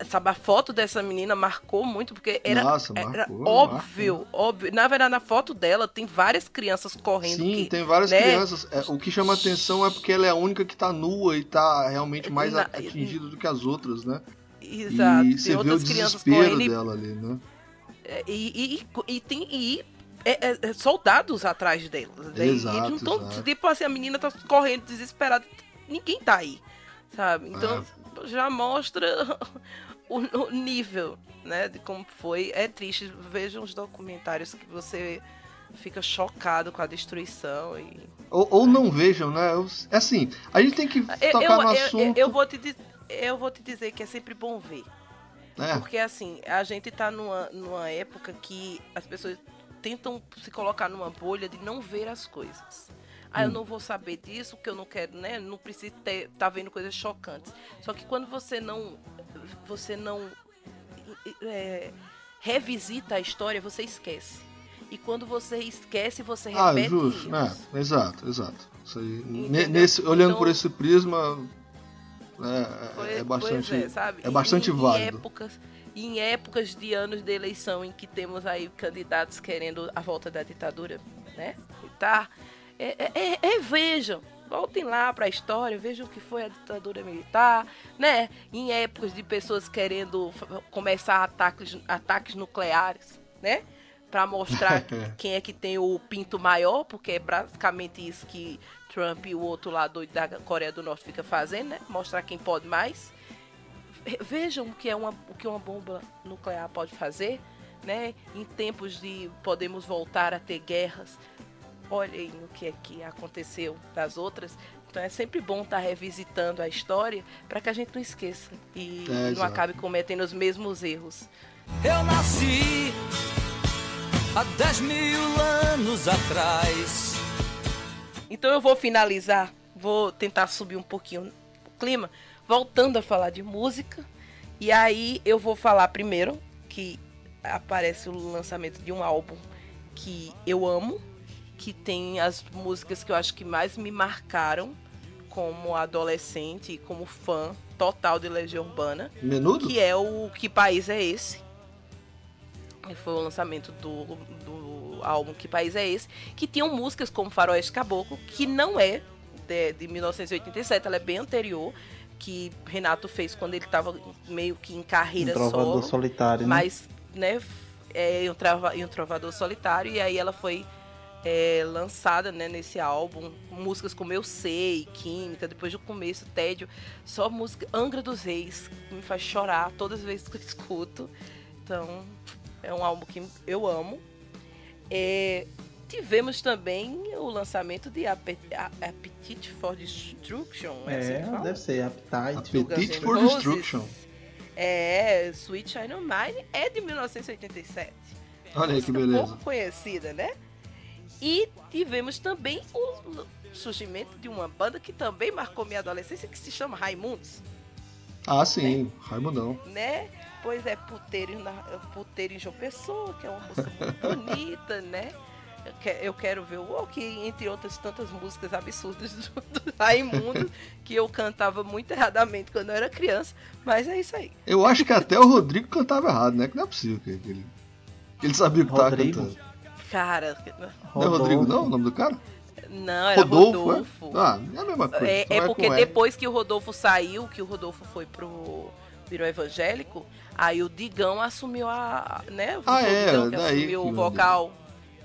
Sabe, a foto dessa menina marcou muito, porque era, Nossa, era marcou, óbvio, óbvio. Na verdade, na foto dela tem várias crianças correndo. Sim, que, tem várias né? crianças. É, o que chama atenção é porque ela é a única que tá nua e tá realmente mais Na- atingida do que as outras, né? Exato. E tem você vê o outras crianças desespero correndo e dela ali, né? E, e, e tem e, é, é, é, soldados atrás delas. né? Exato, e eles não tão, exato. tipo assim, a menina tá correndo desesperada. Ninguém tá aí. Sabe? Então É. já mostra o, o nível, né? De como foi. É triste. Vejam os documentários que você fica chocado com a destruição e Ou, ou não vejam, né? Eu- É assim, a gente tem que eu, tocar eu, no eu- assunto. eu vou te eu vou te dizer que é sempre bom ver. né? Porque assim, a gente tá numa, numa época que as pessoas tentam se colocar numa bolha de não ver as coisas. Ah, Hum. eu não vou saber disso, porque eu não quero, né? Não preciso ter, tá vendo coisas chocantes. Só que quando você não. Você não. é, revisita a história, você esquece. E quando você esquece, você Ah, repete. justo, né? Exato, exato. Nesse, olhando Então- por esse prisma, é, é, é bastante, é, sabe? é bastante Em- em válido. épocas, em épocas de anos de eleição em que temos aí candidatos querendo a volta da ditadura, né? E tá. É, é- é- é, vejam, voltem lá para a história, vejam o que foi a ditadura militar, né? Em épocas de pessoas querendo começar ataques, ataques nucleares, né? Para mostrar quem é que tem o pinto maior, porque é basicamente isso que Trump e o outro lá doido da Coreia do Norte fica fazendo, né? Mostrar quem pode mais. Ve- Vejam o que é uma, o que uma bomba nuclear pode fazer, né? Em tempos de podemos voltar a ter guerras. Olhem o que é que aconteceu das outras. Então é sempre bom estar revisitando a história para que a gente não esqueça e É, não exato. acabe cometendo os mesmos erros. Eu nasci há 10 mil anos atrás. Então eu vou finalizar, vou tentar subir um pouquinho o clima, voltando a falar de música. E aí eu vou falar primeiro que aparece o lançamento de um álbum que eu amo, que tem as músicas que eu acho que mais me marcaram como adolescente e como fã total de Legião Urbana, Menudo? que é o Que País é Esse? Foi o lançamento do, do álbum Que País é Esse? Que tinham músicas como Faroeste Caboclo, que não é de, de 1987, ela é bem anterior, que Renato fez quando ele estava meio que em Um carreira trovador solo. solitário, né? Mas, né, é um, trava, um trovador solitário, e aí ela foi é, lançada né, nesse álbum, músicas como Eu Sei, Química, depois do começo, Tédio, só música Angra dos Reis, que me faz chorar todas as vezes que eu escuto. Então, é um álbum que eu amo. É, tivemos também o lançamento de Ape- A- Appetite for Destruction. É, assim É, fala? deve ser Appetite. Appetite for Roses. Destruction. É, Sweet China Mine é de 1987. Olha aí que Música beleza. pouco conhecida, né? E tivemos também o surgimento de uma banda que também marcou minha adolescência, que se chama Raimundos, Ah, sim, Raimundão. né? Pois é, Puteiro, na, Puteiro em João Pessoa, que é uma música muito bonita, né? Eu, que- eu quero ver o Walk, entre outras tantas músicas absurdas do, do Raimundo, que eu cantava muito erradamente quando eu era criança, mas é isso aí. Eu acho que até o Rodrigo cantava errado, né? Que não é possível que que ele, que ele sabia o que tava Rodrigo? cantando. Cara, Não é Rodrigo, não? O nome do cara? não, era Rodolfo, Rodolfo. é? Ah, é a mesma coisa. É, só é porque depois que o Rodolfo saiu, que o Rodolfo foi pro virou evangélico, aí o Digão assumiu a, né? Foi Ah, o é, Digão que daí assumiu que o o vocal.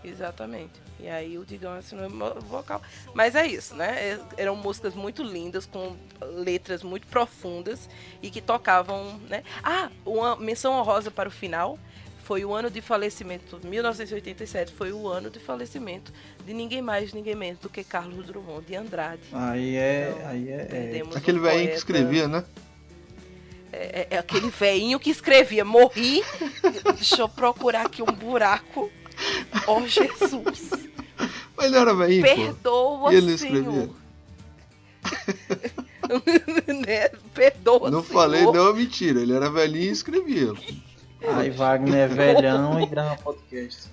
Exatamente. E aí o Digão assumiu o vocal. Mas é isso, né? É- Eram músicas muito lindas, com letras muito profundas e que tocavam, né? Ah, uma menção honrosa para o final. Foi o ano de falecimento, 1987 foi o ano de falecimento de ninguém mais, ninguém menos do que Carlos Drummond de Andrade. Aí é. Então, Aí é. é. Aquele um velhinho que escrevia, né? É, é aquele velhinho que escrevia: Morri. Deixa eu procurar aqui um buraco. Oh, Jesus. Mas ele era velhinho. Perdoa, E ele Senhor. escrevia? né? Perdoa, Não Senhor. falei, não, mentira. Ele era velhinho e escrevia. Aí Wagner é velhão e grava podcast.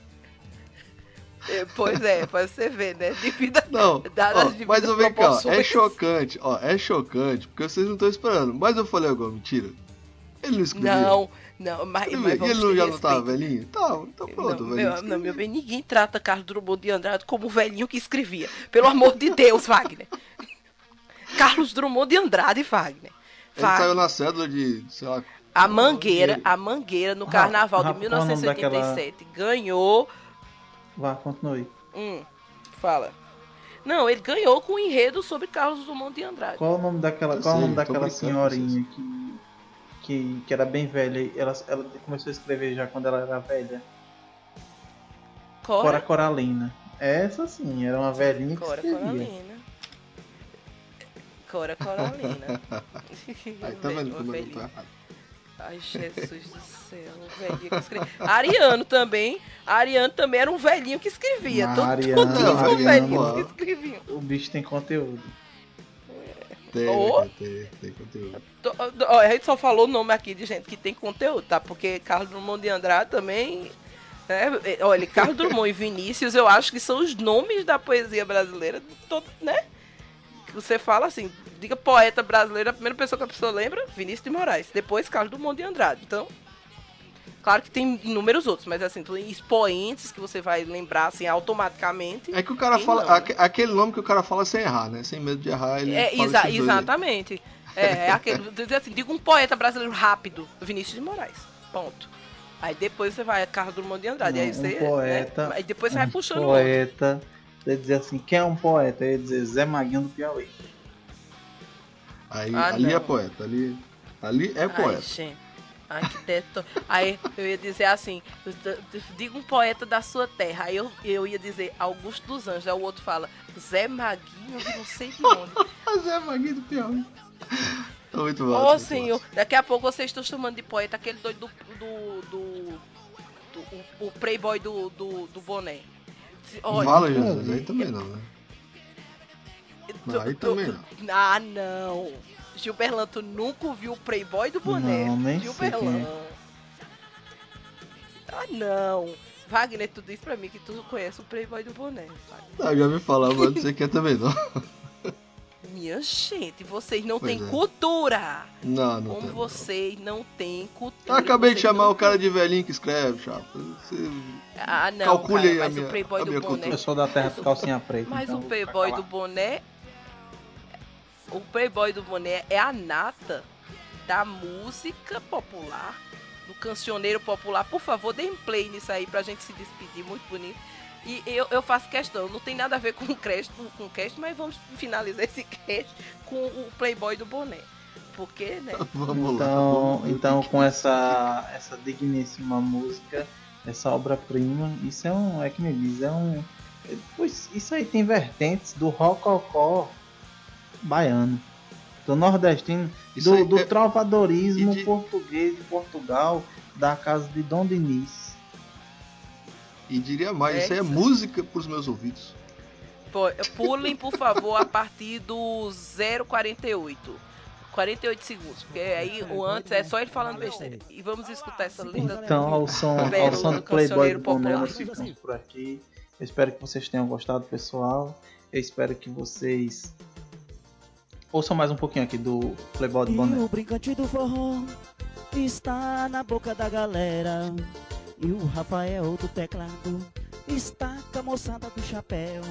É, Pois é, pra você ver, né? Devido a... Não, Dadas ó, as mas eu vem cá, ó, é chocante, ó, é chocante, porque vocês não estão esperando. Mas eu falei agora, mentira. Ele não escrevia. Não, não, mas, Ele, mas vamos ele não, já não tava respeito. velhinho? Tava, então pronto, não, meu, não, meu bem, ninguém trata Carlos Drummond de Andrade como o velhinho que escrevia. Pelo amor de Deus, Wagner. Carlos Drummond de Andrade, Wagner. Ele Wagner. saiu na cédula de, sei lá, A Mangueira, a Mangueira no carnaval de qual é o nome 1987 ganhou. Vá, continue. Hum, fala. Não, ele ganhou com o enredo sobre Carlos Drummond de Andrade. Qual o nome daquela, qual o nome daquela senhorinha que, que, que era bem velha? Ela, ela começou a escrever já quando ela era velha. Cora Cora, Coralina. Essa sim, era uma velhinha que Cora escrevia. Coralina. Cora Coralina. Aí tá vendo como eu tô errado. Ai, Jesus do céu, um velhinho que escrevia. Ariano também. Ariano também era um velhinho que escrevia. Mas Todo, Ariano, Ariano, velhinhos que escreviam. O bicho tem conteúdo. Tem, Ô. tem, tem conteúdo. A gente só falou o nome aqui de gente que tem conteúdo, tá? Porque Carlos Drummond de Andrade também. Né? É, Olha, Carlos Drummond e Vinícius, eu acho que são os nomes da poesia brasileira, todo, né? Que você fala assim, diga poeta brasileiro, a primeira pessoa que a pessoa lembra, Vinícius de Moraes. Depois Carlos Drummond de Andrade. Então, claro que tem inúmeros outros, mas assim, tem expoentes que você vai lembrar assim automaticamente. É que o cara fala. não, né? aque- aquele nome que o cara fala sem errar, né? Sem medo de errar, ele É, exa- exatamente. É, é aquele, dizer assim, diga um poeta brasileiro rápido, Vinícius de Moraes. Ponto. Aí depois você vai a Carlos Drummond de Andrade. Não, aí um você, poeta- Né? Aí depois você vai Um puxando poeta. Você dizer assim, quem é um poeta? Eu ia dizer Zé Maguinho do Piauí. Aí, Ah, ali é não. poeta, ali, ali é Ai, poeta. gente. Ai, que deto... Aí eu ia dizer assim, diga um poeta da sua terra. Aí eu, eu ia dizer Augusto dos Anjos. Aí o outro fala, Zé Maguinho, de não sei de onde. Mas é Maguinho do Piauí. Tá muito bom. Ô senhor, daqui a pouco vocês estão chamando de poeta aquele doido do. do. do, do- o, o playboy do, do, do boné. Olha, Fala, Jesus, aí também não, né? Tu- aí tu- também tu- Ah, não. Gilberlan, tu nunca ouviu o playboy do boné. Não, nem sei Gilberlan. Ah, não. Wagner, tu disse pra mim que tu conhece o playboy do boné. Wagner. Ah, já me falava, mas não quem é também não. Minha gente, vocês não Pois têm é. cultura. Não, não Como tem. não. vocês não têm Eu cultura. acabei de chamar não o cara de velhinho que escreve, chapa. Você... Ah, não, Calcule cara, aí a mas minha- o Playboy a do boné. cultura. Eu sou da terra do calcinha preta. Mas então o Playboy do boné. O Playboy do boné é a nata da música popular, do cancioneiro popular. Por favor, dê um play nisso aí pra gente se despedir, muito bonito. E eu, eu faço questão, não tem nada a ver com o cast, com o cast, mas vamos finalizar esse cast com o Playboy do boné. Porque, né? Vamos lá. Então, então com essa, essa digníssima música, essa obra-prima, isso é um, é que me diz, é um, pois isso aí tem vertentes do rococó baiano, do nordestino, do, é- trovadorismo de- português de Portugal, da casa de Dom Diniz. E diria mais, É isso aí é música pros meus ouvidos. Pulem, por favor, a partir do 048. 48 segundos. Porque aí o antes é só ele falando besteira. E vamos escutar essa linda. Então, ao som, ao som do Playboy do nós ficamos por aqui. Eu espero que vocês tenham gostado, pessoal. Eu espero que vocês ouçam mais um pouquinho aqui do Playboy do E Boné. o brincante do forró está na boca da galera. E o Rafael do teclado está com a moçada do chapéu.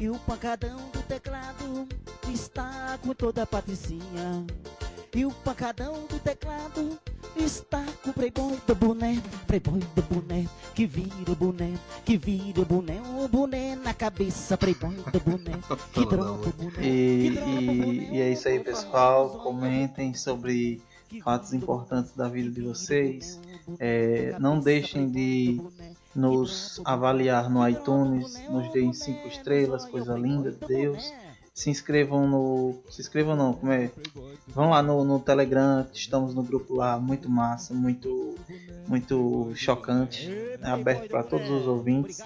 E o pancadão do teclado está com toda a patricinha. E o pancadão do teclado está com o playboy do boné, playboy do boné, que vira o boné, que vira o boné, o boné na cabeça, playboy do boné, que droga o boné. E, e, e é isso aí, pessoal. Comentem sobre fatos importantes da vida de vocês. É, não deixem de nos avaliar no iTunes, nos deem cinco estrelas, coisa linda de Deus. Se inscrevam no. Se inscrevam não, como é? Vão lá no, no Telegram, estamos no grupo lá, muito massa, muito, muito chocante. É aberto para todos os ouvintes.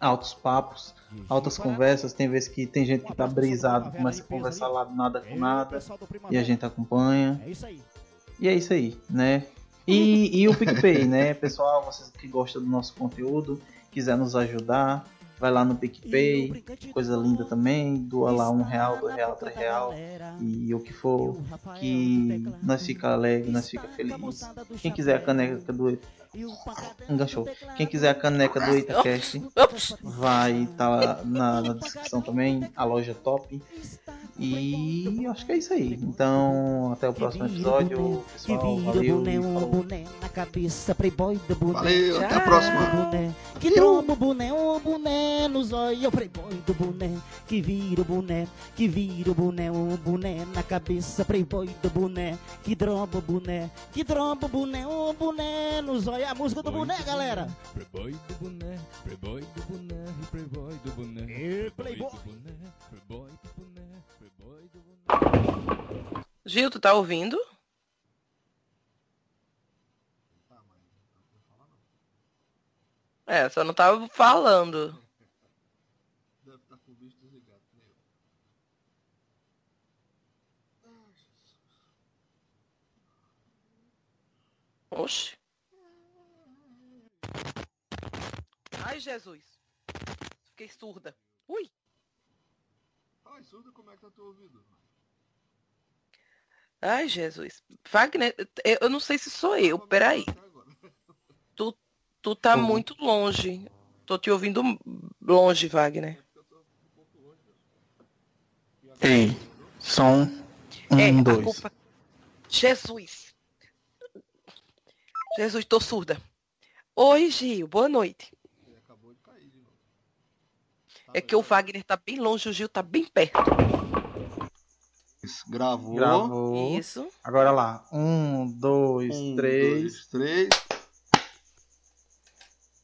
Altos papos, altas conversas. Tem vezes que tem gente que tá brisado, começa a conversar lá nada com nada. E a gente acompanha. E é isso aí, né? E, e o PicPay, né? Pessoal, vocês que gostam do nosso conteúdo, quiser nos ajudar, vai lá no PicPay, coisa linda também, doa lá um real, dois real, três real. e o que for, que nós fica alegre, nós fica feliz. Quem quiser a caneca do enganchou. Quem quiser a caneca do EitaCast, Ops, vai estar lá na, na descrição também, a loja top. E acho que é isso aí. Então, até o próximo episódio, Que pessoal. vira Valeu. boné, falou. boné na cabeça, playboy do boné. Valeu, até a próxima. que tromba o boné, um boné boné no zóio. Eu playboy do boné, que vira o boné, que vira o boné, o boné na cabeça. Playboy do boné, que dromba o boné, que dromba o boné, o boné no zóio. É a música do boné, galera. Playboy do boné, playboy do boné, playboy do boné. E playboy. do boné, playboy do boné, playboy do boné. Gil, tu tá ouvindo? É, só não tava falando. Deve estar com o bicho desligado. eu. Oxe. Ai, Jesus. Fiquei surda. Ui. Ai, surda, como é que tá teu ouvido? Ai, Jesus. Wagner, eu não sei se sou eu. Peraí. Agora. Tu tá muito longe. Tô te ouvindo longe, Wagner. Ei, som. Um, é, a dois. culpa. Jesus. Jesus, tô surda. Oi, Gil. Boa noite. Ele acabou de cair de novo. Tá É que o? Wagner tá bem longe, o Gil tá bem perto. Isso, Gravou. Gravou. Isso. Agora lá. Um, dois, Um, três. dois, três.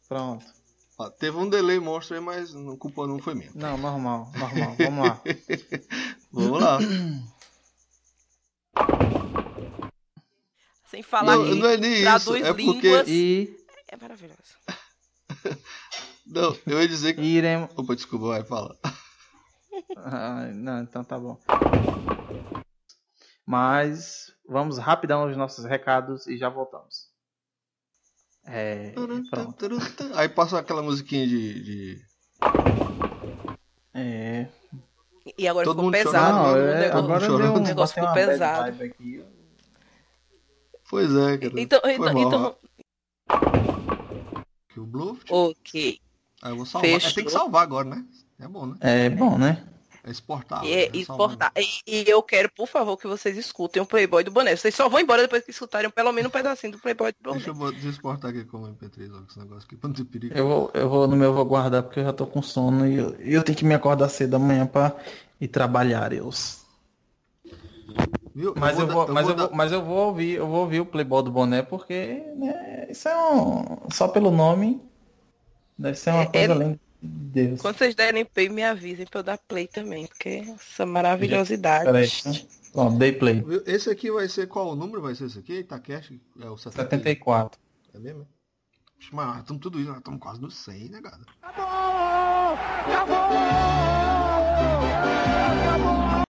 Pronto. Ó, teve um delay monstro aí, mas a culpa não foi minha. Não, normal, normal. Vamos lá. Vamos lá. Sem falar não, que não é nem isso. traduz É porque. línguas. E Maravilhoso. Não, eu ia dizer que. iremos. Opa, desculpa, vai, fala. Ah, não, então tá bom. Mas vamos rapidão aos nossos recados e já voltamos. É, pronto. Aí passa aquela musiquinha de. de- É, E agora Todo ficou mundo pesado. chorando, não, o é, negócio, agora chorando. deu um, o negócio ficou pesado. aqui. Pois é, cara. Então, então, então, Que o Bluff. ok. Aí eu vou salvar. É, Fechou. tem que salvar agora, né? É bom, né? É bom, né? É exportar. É né? exportar. E, e eu quero, por favor, que vocês escutem o Playboy do Boné. Vocês só vão embora depois que escutarem pelo menos um pedacinho do Playboy do Boné. Deixa eu, eu exportar aqui como MP3, ó, esse negócio aqui, pra não ter perigo. Eu vou, eu vou no meu vou guardar porque eu já tô com sono e eu, eu tenho que me acordar cedo amanhã pra ir trabalhar, Deus. Viu? Mas eu vou, dar- mas eu vou, mas eu vou ouvir, eu vou ouvir o Playboy do Boné porque né, isso é um só pelo nome deve ser uma É, coisa é- além de Deus. Quando vocês derem play, me avisem pra eu dar play também, porque essa maravilhosidade. Peraí. Ó, dei play. Esse aqui vai ser qual o número? Vai ser esse aqui? Itacash? É o 70. 74. É mesmo? Mas nós estamos tudo isso, nós estamos quase no 100, né, cara? Acabou! Acabou!